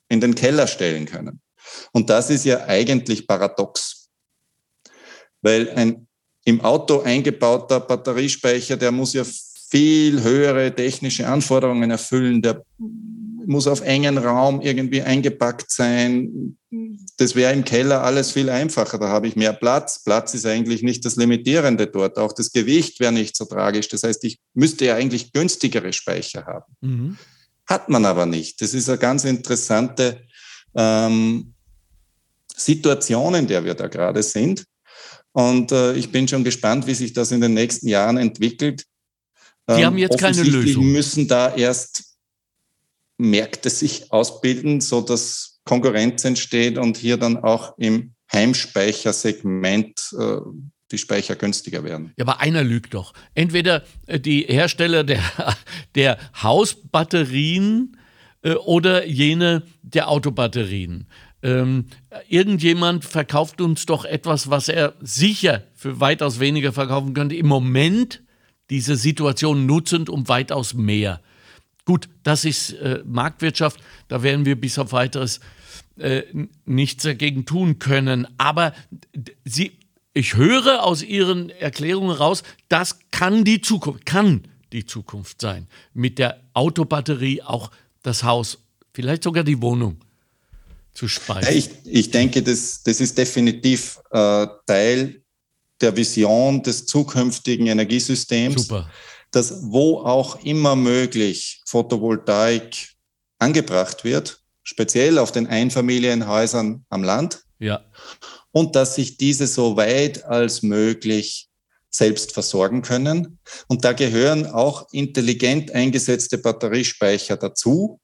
Speaker 13: in den Keller stellen können. Und das ist ja eigentlich paradox, weil ein im Auto eingebauter Batteriespeicher, der muss ja viel höhere technische Anforderungen erfüllen, der muss auf engen Raum irgendwie eingepackt sein. Das wäre im Keller alles viel einfacher. Da habe ich mehr Platz. Platz ist eigentlich nicht das Limitierende dort. Auch das Gewicht wäre nicht so tragisch. Das heißt, ich müsste ja eigentlich günstigere Speicher haben. Mhm. Hat man aber nicht. Das ist eine ganz interessante ähm, Situation, in der wir da gerade sind. Und äh, ich bin schon gespannt, wie sich das in den nächsten Jahren entwickelt.
Speaker 1: Sie ähm, haben jetzt keine Lösung.
Speaker 13: müssen da erst Märkte sich ausbilden, so dass Konkurrenz entsteht und hier dann auch im Heimspeichersegment äh, die Speicher günstiger werden.
Speaker 1: Ja, aber einer lügt doch. Entweder äh, die Hersteller der, der Hausbatterien äh, oder jene der Autobatterien. Ähm, irgendjemand verkauft uns doch etwas, was er sicher für weitaus weniger verkaufen könnte. Im Moment diese Situation nutzend um weitaus mehr. Gut, das ist äh, Marktwirtschaft, da werden wir bis auf weiteres äh, nichts dagegen tun können. Aber Sie, ich höre aus Ihren Erklärungen raus, das kann die Zukunft, kann die Zukunft sein. Mit der Autobatterie auch das Haus, vielleicht sogar die Wohnung zu speisen.
Speaker 13: Ich, ich denke, das, das ist definitiv äh, Teil der Vision des zukünftigen Energiesystems. Super dass wo auch immer möglich Photovoltaik angebracht wird, speziell auf den Einfamilienhäusern am Land.
Speaker 1: Ja.
Speaker 13: Und dass sich diese so weit als möglich selbst versorgen können. Und da gehören auch intelligent eingesetzte Batteriespeicher dazu,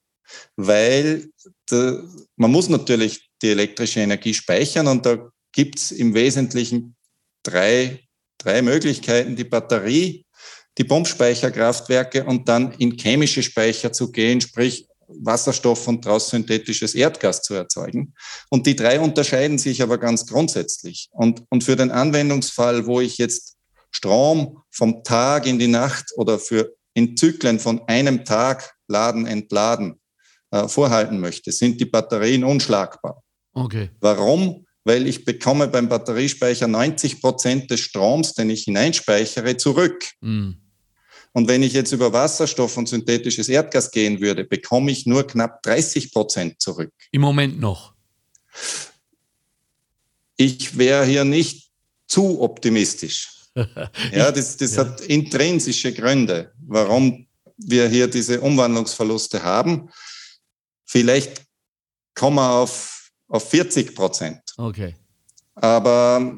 Speaker 13: weil de, man muss natürlich die elektrische Energie speichern und da gibt es im Wesentlichen drei, drei Möglichkeiten. Die Batterie die Pumpspeicherkraftwerke und dann in chemische Speicher zu gehen, sprich Wasserstoff und daraus synthetisches Erdgas zu erzeugen. Und die drei unterscheiden sich aber ganz grundsätzlich. Und, und für den Anwendungsfall, wo ich jetzt Strom vom Tag in die Nacht oder für in Zyklen von einem Tag laden, entladen äh, vorhalten möchte, sind die Batterien unschlagbar.
Speaker 1: Okay.
Speaker 13: Warum? Weil ich bekomme beim Batteriespeicher 90 Prozent des Stroms, den ich hineinspeichere, zurück. Mm. Und wenn ich jetzt über Wasserstoff und synthetisches Erdgas gehen würde, bekomme ich nur knapp 30 Prozent zurück.
Speaker 1: Im Moment noch.
Speaker 13: Ich wäre hier nicht zu optimistisch. ja, das, das ja. hat intrinsische Gründe, warum wir hier diese Umwandlungsverluste haben. Vielleicht kommen wir auf, auf 40 Prozent.
Speaker 1: Okay.
Speaker 13: Aber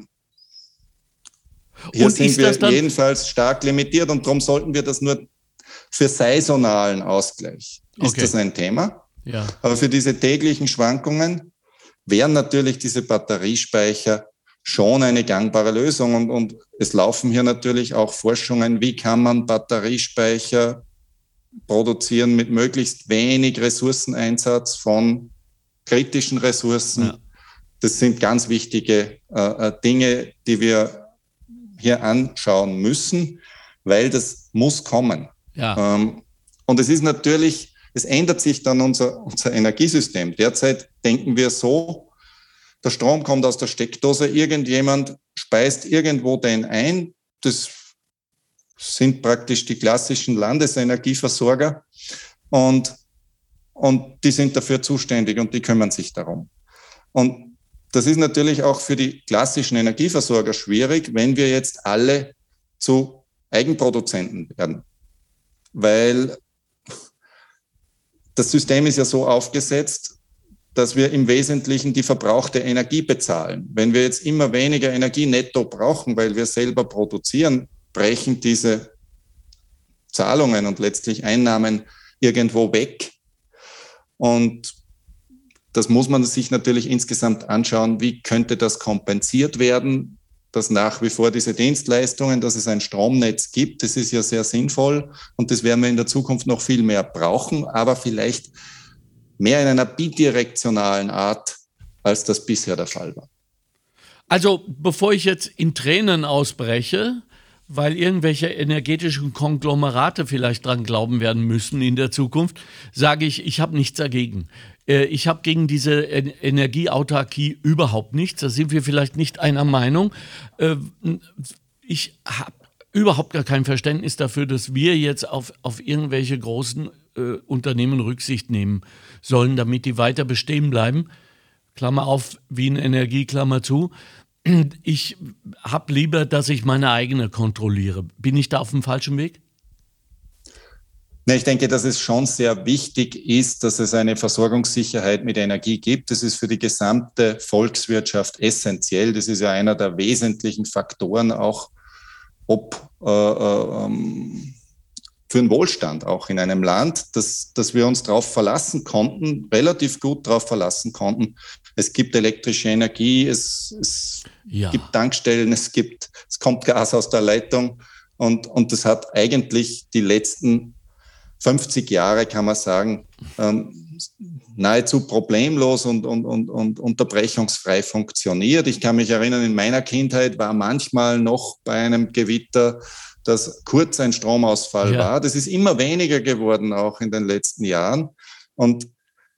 Speaker 13: hier und sind wir jedenfalls stark limitiert und darum sollten wir das nur für saisonalen Ausgleich. Ist okay. das ein Thema?
Speaker 1: Ja.
Speaker 13: Aber für diese täglichen Schwankungen wären natürlich diese Batteriespeicher schon eine gangbare Lösung. Und, und es laufen hier natürlich auch Forschungen, wie kann man Batteriespeicher produzieren mit möglichst wenig Ressourceneinsatz von kritischen Ressourcen. Ja. Das sind ganz wichtige äh, äh Dinge, die wir hier anschauen müssen, weil das muss kommen.
Speaker 1: Ja.
Speaker 13: Ähm, und es ist natürlich es ändert sich dann unser, unser Energiesystem. Derzeit denken wir so, der Strom kommt aus der Steckdose, irgendjemand speist irgendwo den ein. Das sind praktisch die klassischen Landesenergieversorger und, und die sind dafür zuständig und die kümmern sich darum. Und das ist natürlich auch für die klassischen Energieversorger schwierig, wenn wir jetzt alle zu Eigenproduzenten werden. Weil das System ist ja so aufgesetzt, dass wir im Wesentlichen die verbrauchte Energie bezahlen. Wenn wir jetzt immer weniger Energie netto brauchen, weil wir selber produzieren, brechen diese Zahlungen und letztlich Einnahmen irgendwo weg. Und das muss man sich natürlich insgesamt anschauen, wie könnte das kompensiert werden, dass nach wie vor diese Dienstleistungen, dass es ein Stromnetz gibt, das ist ja sehr sinnvoll und das werden wir in der Zukunft noch viel mehr brauchen, aber vielleicht mehr in einer bidirektionalen Art, als das bisher der Fall war.
Speaker 1: Also, bevor ich jetzt in Tränen ausbreche, weil irgendwelche energetischen Konglomerate vielleicht dran glauben werden müssen in der Zukunft, sage ich, ich habe nichts dagegen. Äh, ich habe gegen diese Energieautarkie überhaupt nichts. Da sind wir vielleicht nicht einer Meinung. Äh, ich habe überhaupt gar kein Verständnis dafür, dass wir jetzt auf, auf irgendwelche großen äh, Unternehmen Rücksicht nehmen sollen, damit die weiter bestehen bleiben. Klammer auf, Wien Energie, Klammer zu. Ich habe lieber, dass ich meine eigene kontrolliere. Bin ich da auf dem falschen Weg?
Speaker 13: Ich denke, dass es schon sehr wichtig ist, dass es eine Versorgungssicherheit mit Energie gibt. Das ist für die gesamte Volkswirtschaft essentiell. Das ist ja einer der wesentlichen Faktoren auch, ob äh, äh, ähm, für den Wohlstand auch in einem Land, dass, dass wir uns darauf verlassen konnten, relativ gut darauf verlassen konnten. Es gibt elektrische Energie, es, es ja. gibt Tankstellen, es gibt, es kommt Gas aus der Leitung und, und das hat eigentlich die letzten 50 Jahre, kann man sagen, ähm, nahezu problemlos und, und, und, und unterbrechungsfrei funktioniert. Ich kann mich erinnern, in meiner Kindheit war manchmal noch bei einem Gewitter, dass kurz ein Stromausfall ja. war. Das ist immer weniger geworden, auch in den letzten Jahren. Und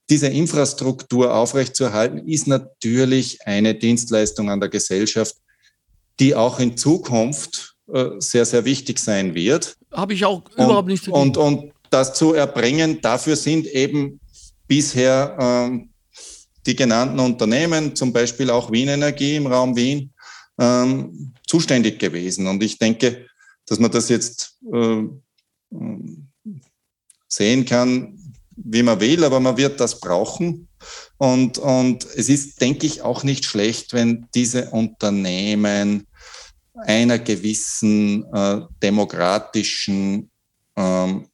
Speaker 13: diese Infrastruktur aufrechtzuerhalten, ist natürlich eine Dienstleistung an der Gesellschaft, die auch in Zukunft äh, sehr, sehr wichtig sein wird.
Speaker 1: Habe ich auch überhaupt nicht.
Speaker 13: Und, und, das zu erbringen. Dafür sind eben bisher ähm, die genannten Unternehmen, zum Beispiel auch Wien Energie im Raum Wien, ähm, zuständig gewesen. Und ich denke, dass man das jetzt äh, sehen kann, wie man will, aber man wird das brauchen. Und, und es ist, denke ich, auch nicht schlecht, wenn diese Unternehmen einer gewissen äh, demokratischen ähm,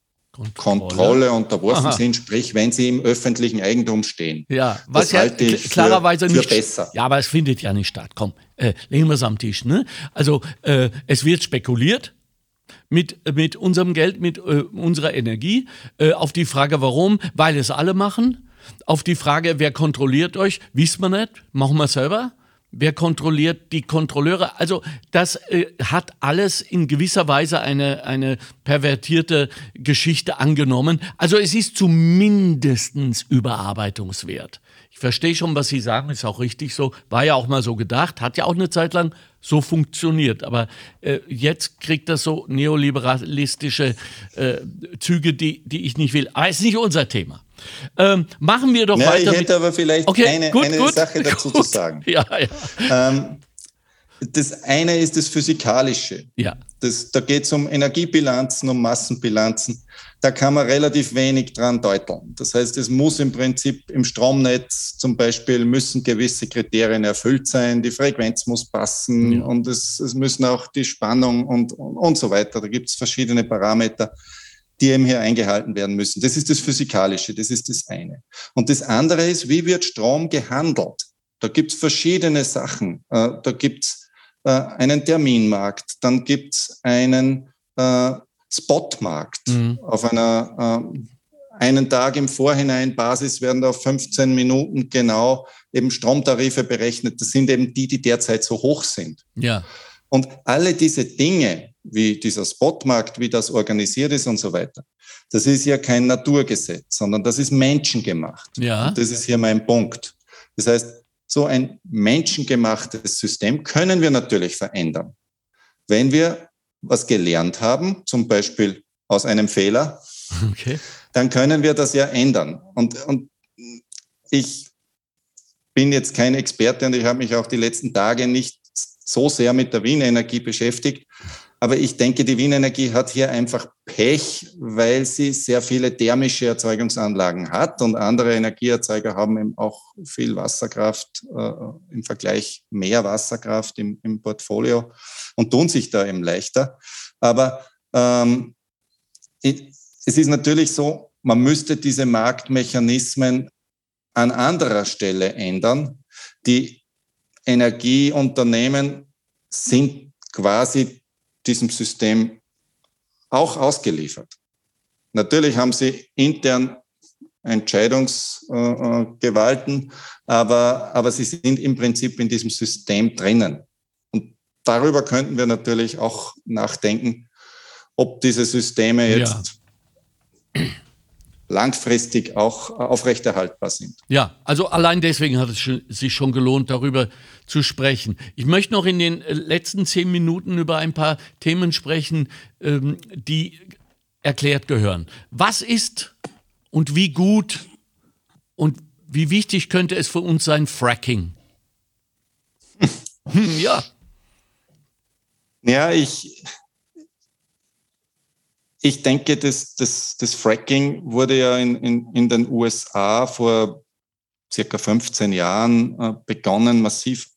Speaker 13: Kontrolle, Kontrolle unterworfen Aha. sind, sprich, wenn sie im öffentlichen Eigentum stehen.
Speaker 1: Ja, was das ja halte ich klarerweise für, für nicht besser. Ja, aber es findet ja nicht statt. Komm, äh, legen wir es am Tisch. Ne? Also äh, es wird spekuliert mit, mit unserem Geld, mit äh, unserer Energie. Äh, auf die Frage, warum? Weil es alle machen. Auf die Frage, wer kontrolliert euch, wissen wir nicht, machen wir selber. Wer kontrolliert die Kontrolleure? Also das äh, hat alles in gewisser Weise eine, eine pervertierte Geschichte angenommen. Also es ist zumindest überarbeitungswert. Ich verstehe schon, was Sie sagen, ist auch richtig so. War ja auch mal so gedacht, hat ja auch eine Zeit lang so funktioniert. Aber äh, jetzt kriegt das so neoliberalistische äh, Züge, die, die ich nicht will. Aber es ist nicht unser Thema. Ähm, machen wir doch
Speaker 13: ja,
Speaker 1: weiter.
Speaker 13: Ich hätte aber vielleicht okay, eine, gut, eine gut, Sache dazu gut. zu sagen.
Speaker 1: Ja, ja. Ähm,
Speaker 13: das eine ist das Physikalische.
Speaker 1: Ja.
Speaker 13: Das, da geht es um Energiebilanzen, um Massenbilanzen. Da kann man relativ wenig dran deuteln. Das heißt, es muss im Prinzip im Stromnetz zum Beispiel müssen gewisse Kriterien erfüllt sein, die Frequenz muss passen ja. und es, es müssen auch die Spannung und, und, und so weiter. Da gibt es verschiedene Parameter die eben hier eingehalten werden müssen. Das ist das Physikalische, das ist das eine. Und das andere ist, wie wird Strom gehandelt? Da gibt es verschiedene Sachen. Äh, da gibt es äh, einen Terminmarkt, dann gibt es einen äh, Spotmarkt. Mhm. Auf einer einen Tag im Vorhinein Basis werden da auf 15 Minuten genau eben Stromtarife berechnet. Das sind eben die, die derzeit so hoch sind.
Speaker 1: Ja.
Speaker 13: Und alle diese Dinge wie dieser Spotmarkt, wie das organisiert ist und so weiter. Das ist ja kein Naturgesetz, sondern das ist menschengemacht.
Speaker 1: Ja.
Speaker 13: Das ist hier mein Punkt. Das heißt, so ein menschengemachtes System können wir natürlich verändern. Wenn wir was gelernt haben, zum Beispiel aus einem Fehler,
Speaker 1: okay.
Speaker 13: dann können wir das ja ändern. Und, und ich bin jetzt kein Experte und ich habe mich auch die letzten Tage nicht so sehr mit der Wien Energie beschäftigt. Aber ich denke, die Wien Energie hat hier einfach Pech, weil sie sehr viele thermische Erzeugungsanlagen hat und andere Energieerzeuger haben eben auch viel Wasserkraft, äh, im Vergleich mehr Wasserkraft im, im, Portfolio und tun sich da eben leichter. Aber ähm, es ist natürlich so, man müsste diese Marktmechanismen an anderer Stelle ändern. Die Energieunternehmen sind quasi diesem System auch ausgeliefert. Natürlich haben sie intern Entscheidungsgewalten, aber, aber sie sind im Prinzip in diesem System drinnen. Und darüber könnten wir natürlich auch nachdenken, ob diese Systeme jetzt ja langfristig auch aufrechterhaltbar sind.
Speaker 1: Ja, also allein deswegen hat es sich schon gelohnt, darüber zu sprechen. Ich möchte noch in den äh, letzten zehn Minuten über ein paar Themen sprechen, ähm, die erklärt gehören. Was ist und wie gut und wie wichtig könnte es für uns sein, Fracking?
Speaker 13: Hm, ja. Ja, ich, ich denke, das, das, das Fracking wurde ja in, in, in den USA vor circa 15 Jahren äh, begonnen, massiv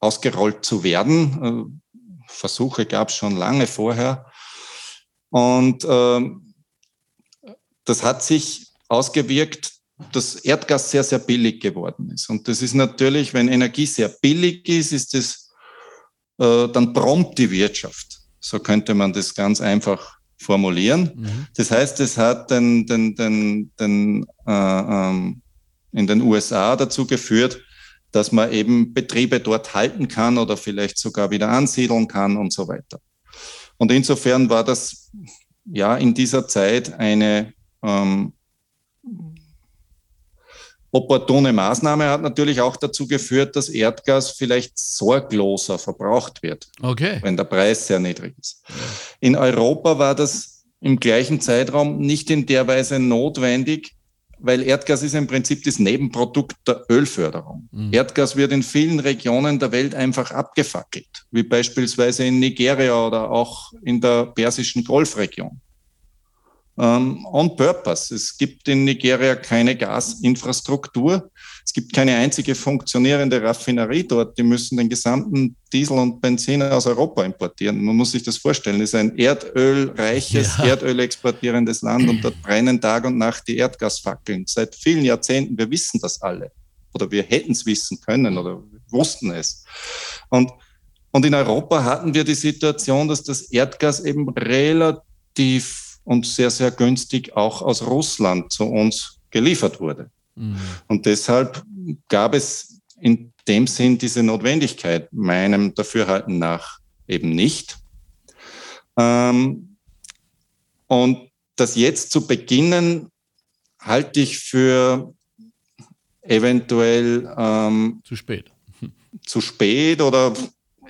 Speaker 13: ausgerollt zu werden. Äh, Versuche gab es schon lange vorher. Und äh, das hat sich ausgewirkt, dass Erdgas sehr, sehr billig geworden ist. Und das ist natürlich, wenn Energie sehr billig ist, ist das, äh, dann prompt die Wirtschaft. So könnte man das ganz einfach formulieren. Mhm. Das heißt, es hat den, den, den, den, äh, ähm, in den USA dazu geführt, dass man eben Betriebe dort halten kann oder vielleicht sogar wieder ansiedeln kann und so weiter. Und insofern war das ja in dieser Zeit eine ähm, opportune Maßnahme hat natürlich auch dazu geführt, dass Erdgas vielleicht sorgloser verbraucht wird,
Speaker 1: okay.
Speaker 13: wenn der Preis sehr niedrig ist. In Europa war das im gleichen Zeitraum nicht in der Weise notwendig, weil Erdgas ist im Prinzip das Nebenprodukt der Ölförderung. Mhm. Erdgas wird in vielen Regionen der Welt einfach abgefackelt, wie beispielsweise in Nigeria oder auch in der persischen Golfregion on purpose. Es gibt in Nigeria keine Gasinfrastruktur. Es gibt keine einzige funktionierende Raffinerie dort. Die müssen den gesamten Diesel und Benzin aus Europa importieren. Man muss sich das vorstellen. Es ist ein erdölreiches, ja. Erdöl exportierendes Land und dort brennen Tag und Nacht die Erdgasfackeln. Seit vielen Jahrzehnten. Wir wissen das alle. Oder wir hätten es wissen können oder wussten es. Und, und in Europa hatten wir die Situation, dass das Erdgas eben relativ und sehr, sehr günstig auch aus Russland zu uns geliefert wurde. Mhm. Und deshalb gab es in dem Sinn diese Notwendigkeit meinem Dafürhalten nach eben nicht. Ähm, und das jetzt zu beginnen, halte ich für eventuell ähm,
Speaker 1: zu spät.
Speaker 13: Zu spät oder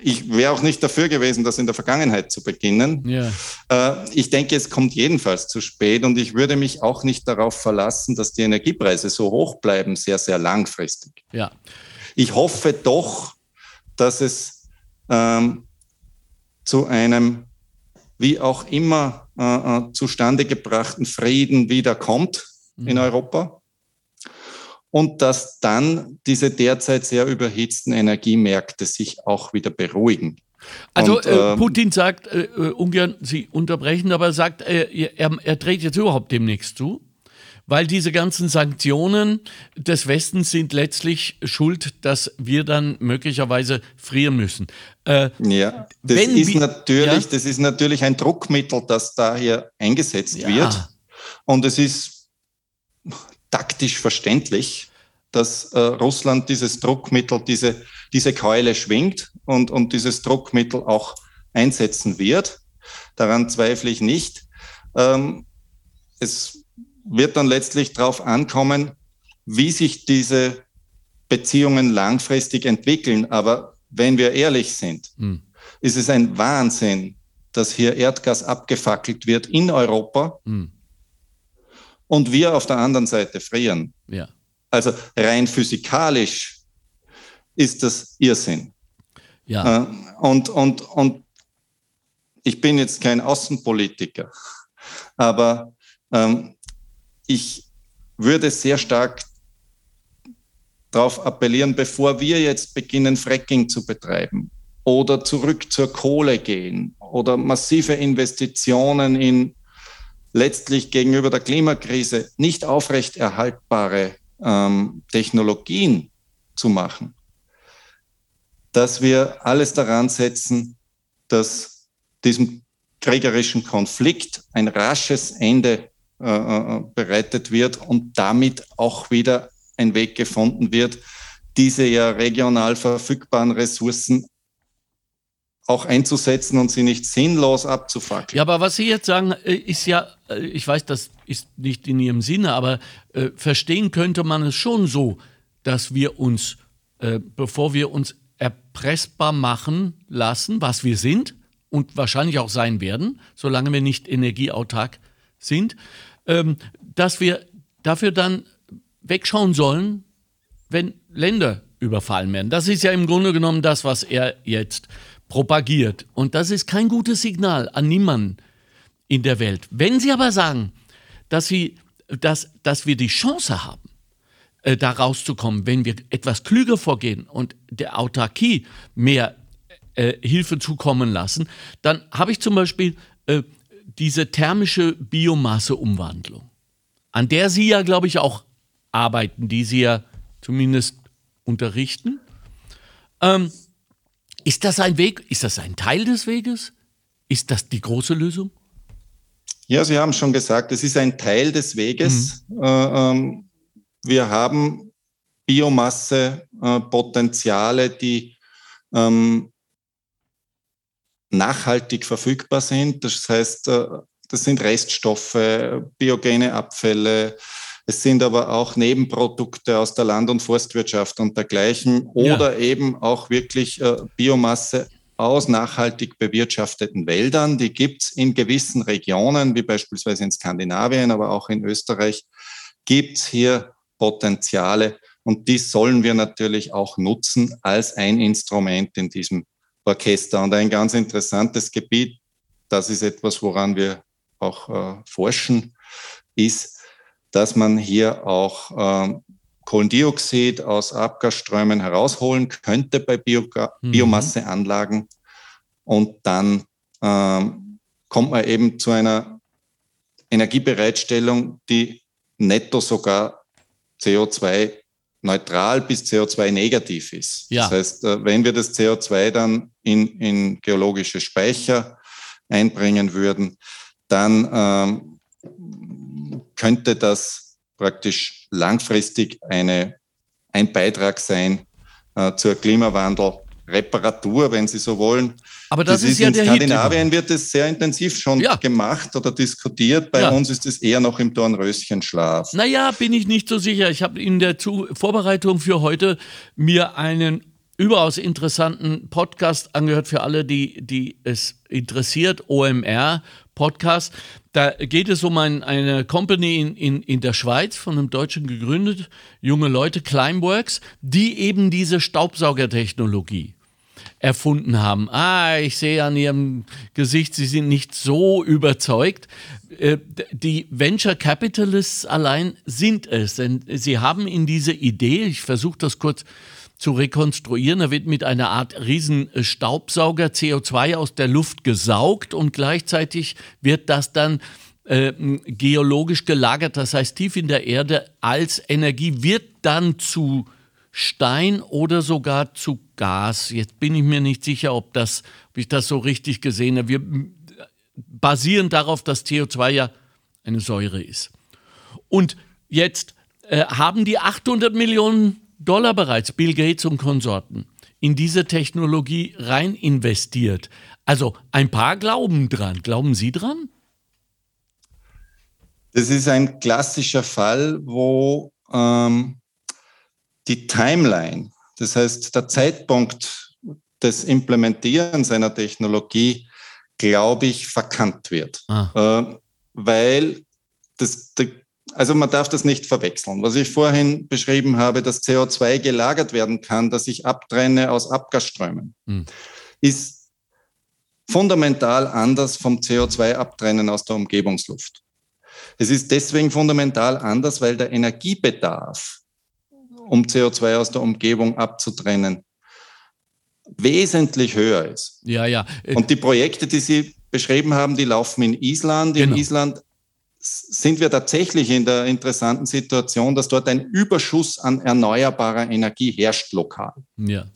Speaker 13: ich wäre auch nicht dafür gewesen, das in der Vergangenheit zu beginnen.
Speaker 1: Ja.
Speaker 13: Äh, ich denke, es kommt jedenfalls zu spät und ich würde mich auch nicht darauf verlassen, dass die Energiepreise so hoch bleiben, sehr, sehr langfristig.
Speaker 1: Ja.
Speaker 13: Ich hoffe doch, dass es ähm, zu einem wie auch immer äh, äh zustande gebrachten Frieden wiederkommt mhm. in Europa und dass dann diese derzeit sehr überhitzten Energiemärkte sich auch wieder beruhigen.
Speaker 1: Also
Speaker 13: und,
Speaker 1: äh, ähm, Putin sagt, äh, äh, ungern Sie unterbrechen, aber er sagt, äh, er, er dreht jetzt überhaupt demnächst zu, weil diese ganzen Sanktionen des Westens sind letztlich schuld, dass wir dann möglicherweise frieren müssen.
Speaker 13: Äh, ja, das ist, natürlich, ja? das ist natürlich ein Druckmittel, das da hier eingesetzt ja. wird. Und es ist taktisch verständlich, dass äh, Russland dieses Druckmittel, diese, diese Keule schwingt und, und dieses Druckmittel auch einsetzen wird. Daran zweifle ich nicht. Ähm, es wird dann letztlich darauf ankommen, wie sich diese Beziehungen langfristig entwickeln. Aber wenn wir ehrlich sind, hm. ist es ein Wahnsinn, dass hier Erdgas abgefackelt wird in Europa hm. Und wir auf der anderen Seite frieren.
Speaker 1: Ja.
Speaker 13: Also rein physikalisch ist das Irrsinn.
Speaker 1: Ja.
Speaker 13: Äh, und, und, und ich bin jetzt kein Außenpolitiker, aber ähm, ich würde sehr stark darauf appellieren, bevor wir jetzt beginnen, Fracking zu betreiben oder zurück zur Kohle gehen oder massive Investitionen in letztlich gegenüber der Klimakrise nicht aufrechterhaltbare ähm, Technologien zu machen, dass wir alles daran setzen, dass diesem kriegerischen Konflikt ein rasches Ende äh, äh, bereitet wird und damit auch wieder ein Weg gefunden wird, diese ja regional verfügbaren Ressourcen auch einzusetzen und sie nicht sinnlos abzufackeln.
Speaker 1: Ja, aber was Sie jetzt sagen, äh, ist ja, ich weiß, das ist nicht in Ihrem Sinne, aber äh, verstehen könnte man es schon so, dass wir uns, äh, bevor wir uns erpressbar machen lassen, was wir sind und wahrscheinlich auch sein werden, solange wir nicht energieautark sind, ähm, dass wir dafür dann wegschauen sollen, wenn Länder überfallen werden. Das ist ja im Grunde genommen das, was er jetzt propagiert. Und das ist kein gutes Signal an niemanden in der Welt. Wenn Sie aber sagen, dass, Sie, dass, dass wir die Chance haben, äh, da rauszukommen, wenn wir etwas klüger vorgehen und der Autarkie mehr äh, Hilfe zukommen lassen, dann habe ich zum Beispiel äh, diese thermische Biomasseumwandlung, an der Sie ja, glaube ich, auch arbeiten, die Sie ja zumindest unterrichten. Ähm, ist das ein Weg? Ist das ein Teil des Weges? Ist das die große Lösung?
Speaker 13: Ja, Sie haben schon gesagt, es ist ein Teil des Weges. Mhm. Äh, ähm, wir haben Biomasse-Potenziale, äh, die ähm, nachhaltig verfügbar sind. Das heißt, äh, das sind Reststoffe, biogene Abfälle. Es sind aber auch Nebenprodukte aus der Land- und Forstwirtschaft und dergleichen oder ja. eben auch wirklich äh, Biomasse aus nachhaltig bewirtschafteten Wäldern. Die gibt es in gewissen Regionen, wie beispielsweise in Skandinavien, aber auch in Österreich, gibt es hier Potenziale und die sollen wir natürlich auch nutzen als ein Instrument in diesem Orchester. Und ein ganz interessantes Gebiet, das ist etwas, woran wir auch äh, forschen, ist, dass man hier auch äh, Kohlendioxid aus Abgasströmen herausholen könnte bei Bioga mhm. Biomasseanlagen. Und dann ähm, kommt man eben zu einer Energiebereitstellung, die netto sogar CO2 neutral bis CO2 negativ ist. Ja. Das heißt, äh, wenn wir das CO2 dann in, in geologische Speicher einbringen würden, dann ähm, könnte das praktisch langfristig eine, ein Beitrag sein äh, zur Klimawandelreparatur, wenn Sie so wollen.
Speaker 1: Aber das, das ist, ja
Speaker 13: in
Speaker 1: der
Speaker 13: Skandinavien wird es sehr intensiv schon ja. gemacht oder diskutiert. Bei ja. uns ist es eher noch im Dornröschenschlaf.
Speaker 1: Naja, bin ich nicht so sicher. Ich habe in der Zu Vorbereitung für heute mir einen überaus interessanten Podcast angehört für alle, die, die es interessiert, OMR Podcast. Da geht es um ein, eine Company in, in, in der Schweiz, von einem Deutschen gegründet, junge Leute, Climeworks, die eben diese Staubsaugertechnologie erfunden haben. Ah, ich sehe an ihrem Gesicht, sie sind nicht so überzeugt. Äh, die Venture Capitalists allein sind es, denn sie haben in diese Idee, ich versuche das kurz zu rekonstruieren, da wird mit einer Art Riesenstaubsauger CO2 aus der Luft gesaugt und gleichzeitig wird das dann äh, geologisch gelagert, das heißt tief in der Erde als Energie, wird dann zu Stein oder sogar zu Gas. Jetzt bin ich mir nicht sicher, ob, das, ob ich das so richtig gesehen habe. Wir basieren darauf, dass CO2 ja eine Säure ist. Und jetzt äh, haben die 800 Millionen Dollar bereits, Bill Gates und Konsorten, in diese Technologie rein investiert. Also ein paar glauben dran. Glauben Sie dran?
Speaker 13: Das ist ein klassischer Fall, wo ähm, die Timeline, das heißt der Zeitpunkt des Implementierens einer Technologie, glaube ich, verkannt wird. Ah. Äh, weil das, also man darf das nicht verwechseln. Was ich vorhin beschrieben habe, dass CO2 gelagert werden kann, dass ich abtrenne aus Abgasströmen, hm. ist fundamental anders vom CO2-Abtrennen aus der Umgebungsluft. Es ist deswegen fundamental anders, weil der Energiebedarf, um CO2 aus der Umgebung abzutrennen, wesentlich höher ist.
Speaker 1: Ja, ja.
Speaker 13: Und die Projekte, die Sie beschrieben haben, die laufen in Island. Genau. In Island sind wir tatsächlich in der interessanten Situation, dass dort ein Überschuss an erneuerbarer Energie herrscht lokal.
Speaker 1: Ja.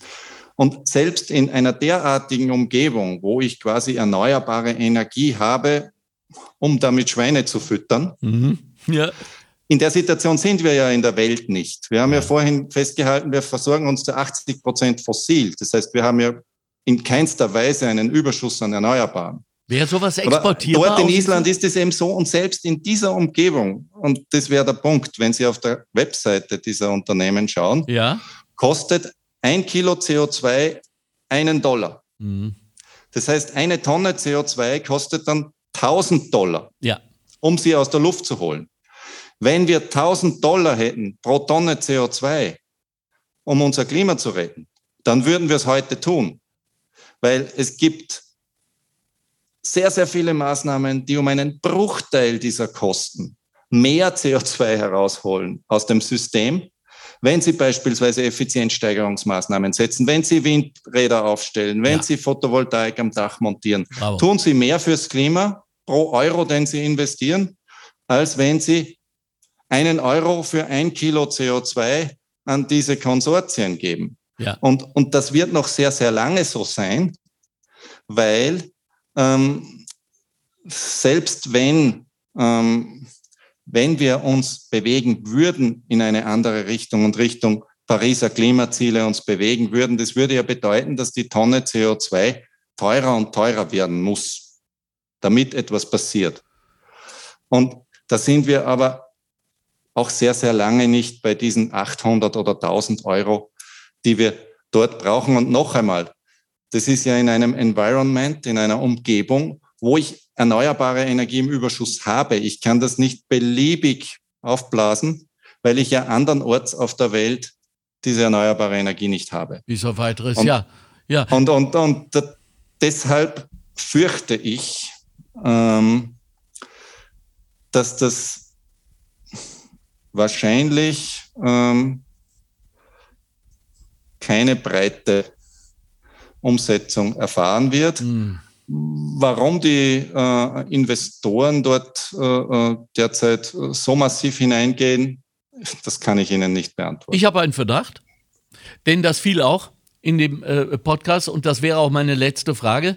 Speaker 13: Und selbst in einer derartigen Umgebung, wo ich quasi erneuerbare Energie habe, um damit Schweine zu füttern.
Speaker 1: Mhm. Ja.
Speaker 13: In der Situation sind wir ja in der Welt nicht. Wir haben ja vorhin festgehalten, wir versorgen uns zu 80 Prozent fossil. Das heißt, wir haben ja in keinster Weise einen Überschuss an Erneuerbaren.
Speaker 1: Wäre sowas exportierbar?
Speaker 13: Aber dort in Island ist es eben so und selbst in dieser Umgebung, und das wäre der Punkt, wenn Sie auf der Webseite dieser Unternehmen schauen,
Speaker 1: ja.
Speaker 13: kostet ein Kilo CO2 einen Dollar.
Speaker 1: Mhm.
Speaker 13: Das heißt, eine Tonne CO2 kostet dann 1000 Dollar,
Speaker 1: ja.
Speaker 13: um sie aus der Luft zu holen. Wenn wir 1000 Dollar hätten pro Tonne CO2, um unser Klima zu retten, dann würden wir es heute tun. Weil es gibt sehr, sehr viele Maßnahmen, die um einen Bruchteil dieser Kosten mehr CO2 herausholen aus dem System, wenn Sie beispielsweise Effizienzsteigerungsmaßnahmen setzen, wenn Sie Windräder aufstellen, wenn ja. Sie Photovoltaik am Dach montieren, Bravo. tun Sie mehr fürs Klima pro Euro, den Sie investieren, als wenn Sie einen Euro für ein Kilo CO2 an diese Konsortien geben.
Speaker 1: Ja.
Speaker 13: Und, und das wird noch sehr, sehr lange so sein, weil ähm, selbst wenn ähm, wenn wir uns bewegen würden in eine andere Richtung und Richtung Pariser Klimaziele uns bewegen würden, das würde ja bedeuten, dass die Tonne CO2 teurer und teurer werden muss, damit etwas passiert. Und da sind wir aber auch sehr, sehr lange nicht bei diesen 800 oder 1000 Euro, die wir dort brauchen. Und noch einmal, das ist ja in einem Environment, in einer Umgebung, wo ich erneuerbare Energie im Überschuss habe. Ich kann das nicht beliebig aufblasen, weil ich ja andernorts auf der Welt diese erneuerbare Energie nicht habe.
Speaker 1: Wie so weiteres,
Speaker 13: und,
Speaker 1: ja. ja.
Speaker 13: Und, und, und deshalb fürchte ich, ähm, dass das wahrscheinlich ähm, keine breite Umsetzung erfahren wird.
Speaker 1: Mhm.
Speaker 13: Warum die äh, Investoren dort äh, äh, derzeit so massiv hineingehen, das kann ich Ihnen nicht beantworten.
Speaker 1: Ich habe einen Verdacht, denn das fiel auch in dem äh, Podcast und das wäre auch meine letzte Frage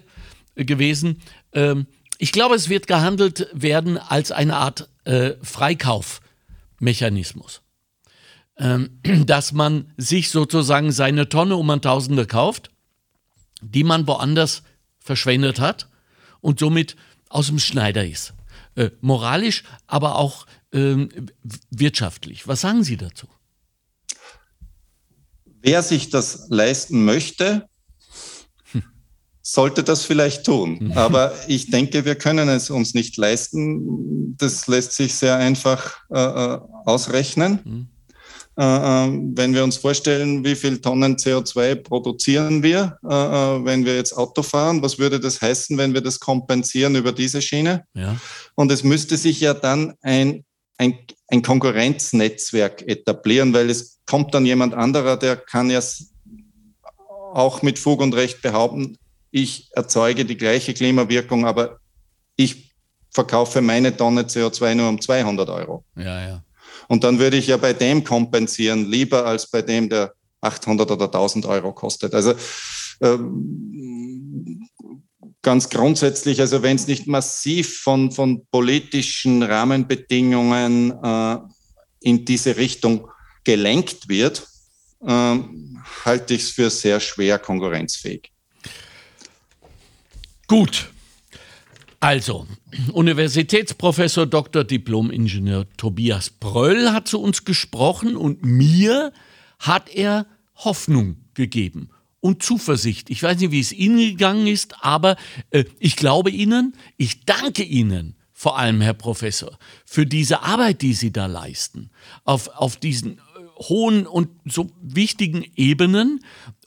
Speaker 1: äh, gewesen. Ähm, ich glaube, es wird gehandelt werden als eine Art äh, Freikaufmechanismus. Ähm, dass man sich sozusagen seine Tonne um ein Tausender kauft, die man woanders verschwendet hat und somit aus dem Schneider ist. Äh, moralisch, aber auch äh, wirtschaftlich. Was sagen Sie dazu?
Speaker 13: Wer sich das leisten möchte, sollte das vielleicht tun. Hm. Aber ich denke, wir können es uns nicht leisten. Das lässt sich sehr einfach äh, äh ausrechnen.
Speaker 1: Mhm.
Speaker 13: Äh, äh, wenn wir uns vorstellen, wie viel Tonnen CO2 produzieren wir, äh, wenn wir jetzt Auto fahren, was würde das heißen, wenn wir das kompensieren über diese Schiene?
Speaker 1: Ja.
Speaker 13: Und es müsste sich ja dann ein, ein, ein Konkurrenznetzwerk etablieren, weil es kommt dann jemand anderer, der kann ja auch mit Fug und Recht behaupten, ich erzeuge die gleiche Klimawirkung, aber ich verkaufe meine Tonne CO2 nur um 200 Euro.
Speaker 1: Ja, ja.
Speaker 13: Und dann würde ich ja bei dem kompensieren, lieber als bei dem, der 800 oder 1000 Euro kostet. Also ähm, ganz grundsätzlich, also wenn es nicht massiv von, von politischen Rahmenbedingungen äh, in diese Richtung gelenkt wird, ähm, halte ich es für sehr schwer konkurrenzfähig.
Speaker 1: Gut. Also, Universitätsprofessor Dr. Diplom-Ingenieur Tobias Bröll hat zu uns gesprochen und mir hat er Hoffnung gegeben und Zuversicht. Ich weiß nicht, wie es Ihnen gegangen ist, aber äh, ich glaube Ihnen, ich danke Ihnen vor allem, Herr Professor, für diese Arbeit, die Sie da leisten, auf, auf diesen äh, hohen und so wichtigen Ebenen,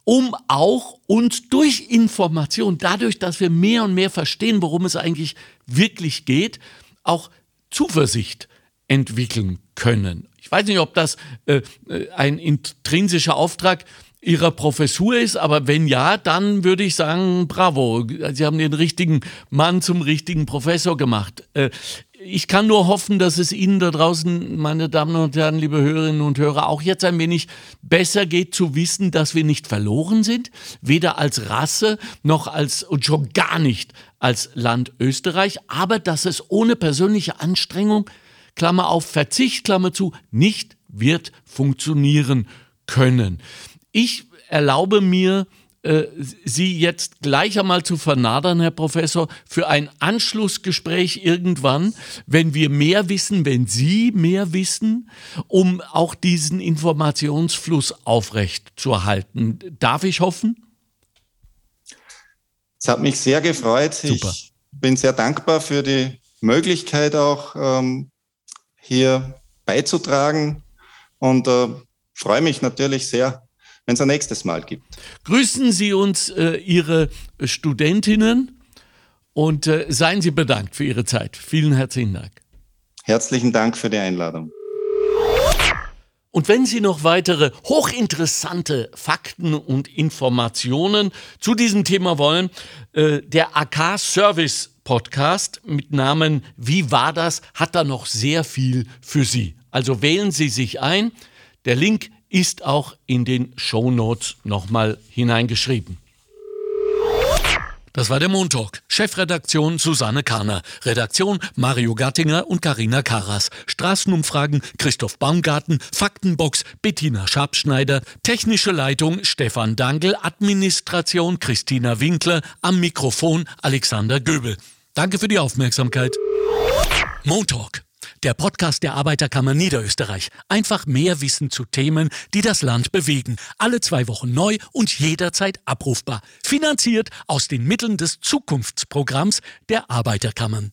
Speaker 1: um auch uns durch Information, dadurch, dass wir mehr und mehr verstehen, worum es eigentlich wirklich geht, auch Zuversicht entwickeln können. Ich weiß nicht, ob das äh, äh ein intrinsischer Auftrag Ihrer Professur ist, aber wenn ja, dann würde ich sagen, bravo, Sie haben den richtigen Mann zum richtigen Professor gemacht. Äh, ich kann nur hoffen, dass es Ihnen da draußen, meine Damen und Herren, liebe Hörerinnen und Hörer, auch jetzt ein wenig besser geht zu wissen, dass wir nicht verloren sind, weder als Rasse noch als und schon gar nicht als Land Österreich, aber dass es ohne persönliche Anstrengung, Klammer auf Verzicht, Klammer zu, nicht wird funktionieren können. Ich erlaube mir, Sie jetzt gleich einmal zu vernadern, Herr Professor, für ein Anschlussgespräch irgendwann, wenn wir mehr wissen, wenn Sie mehr wissen, um auch diesen Informationsfluss aufrecht zu erhalten. Darf ich hoffen?
Speaker 13: Es hat mich sehr gefreut. Super. Ich bin sehr dankbar für die Möglichkeit auch ähm, hier beizutragen und äh, freue mich natürlich sehr, wenn es ein nächstes Mal gibt.
Speaker 1: Grüßen Sie uns äh, Ihre Studentinnen und äh, seien Sie bedankt für Ihre Zeit. Vielen herzlichen Dank.
Speaker 13: Herzlichen Dank für die Einladung.
Speaker 1: Und wenn Sie noch weitere hochinteressante Fakten und Informationen zu diesem Thema wollen, äh, der AK Service Podcast mit Namen Wie war das hat da noch sehr viel für Sie. Also wählen Sie sich ein. Der Link ist auch in den Show Notes nochmal hineingeschrieben. Das war der Montalk. Chefredaktion Susanne Kahner. Redaktion Mario Gattinger und Karina Karas. Straßenumfragen Christoph Baumgarten. Faktenbox Bettina Schabschneider. Technische Leitung Stefan Dangel. Administration Christina Winkler. Am Mikrofon Alexander Göbel. Danke für die Aufmerksamkeit. Montalk der Podcast der Arbeiterkammer Niederösterreich. Einfach mehr Wissen zu Themen, die das Land bewegen. Alle zwei Wochen neu und jederzeit abrufbar. Finanziert aus den Mitteln des Zukunftsprogramms der Arbeiterkammern.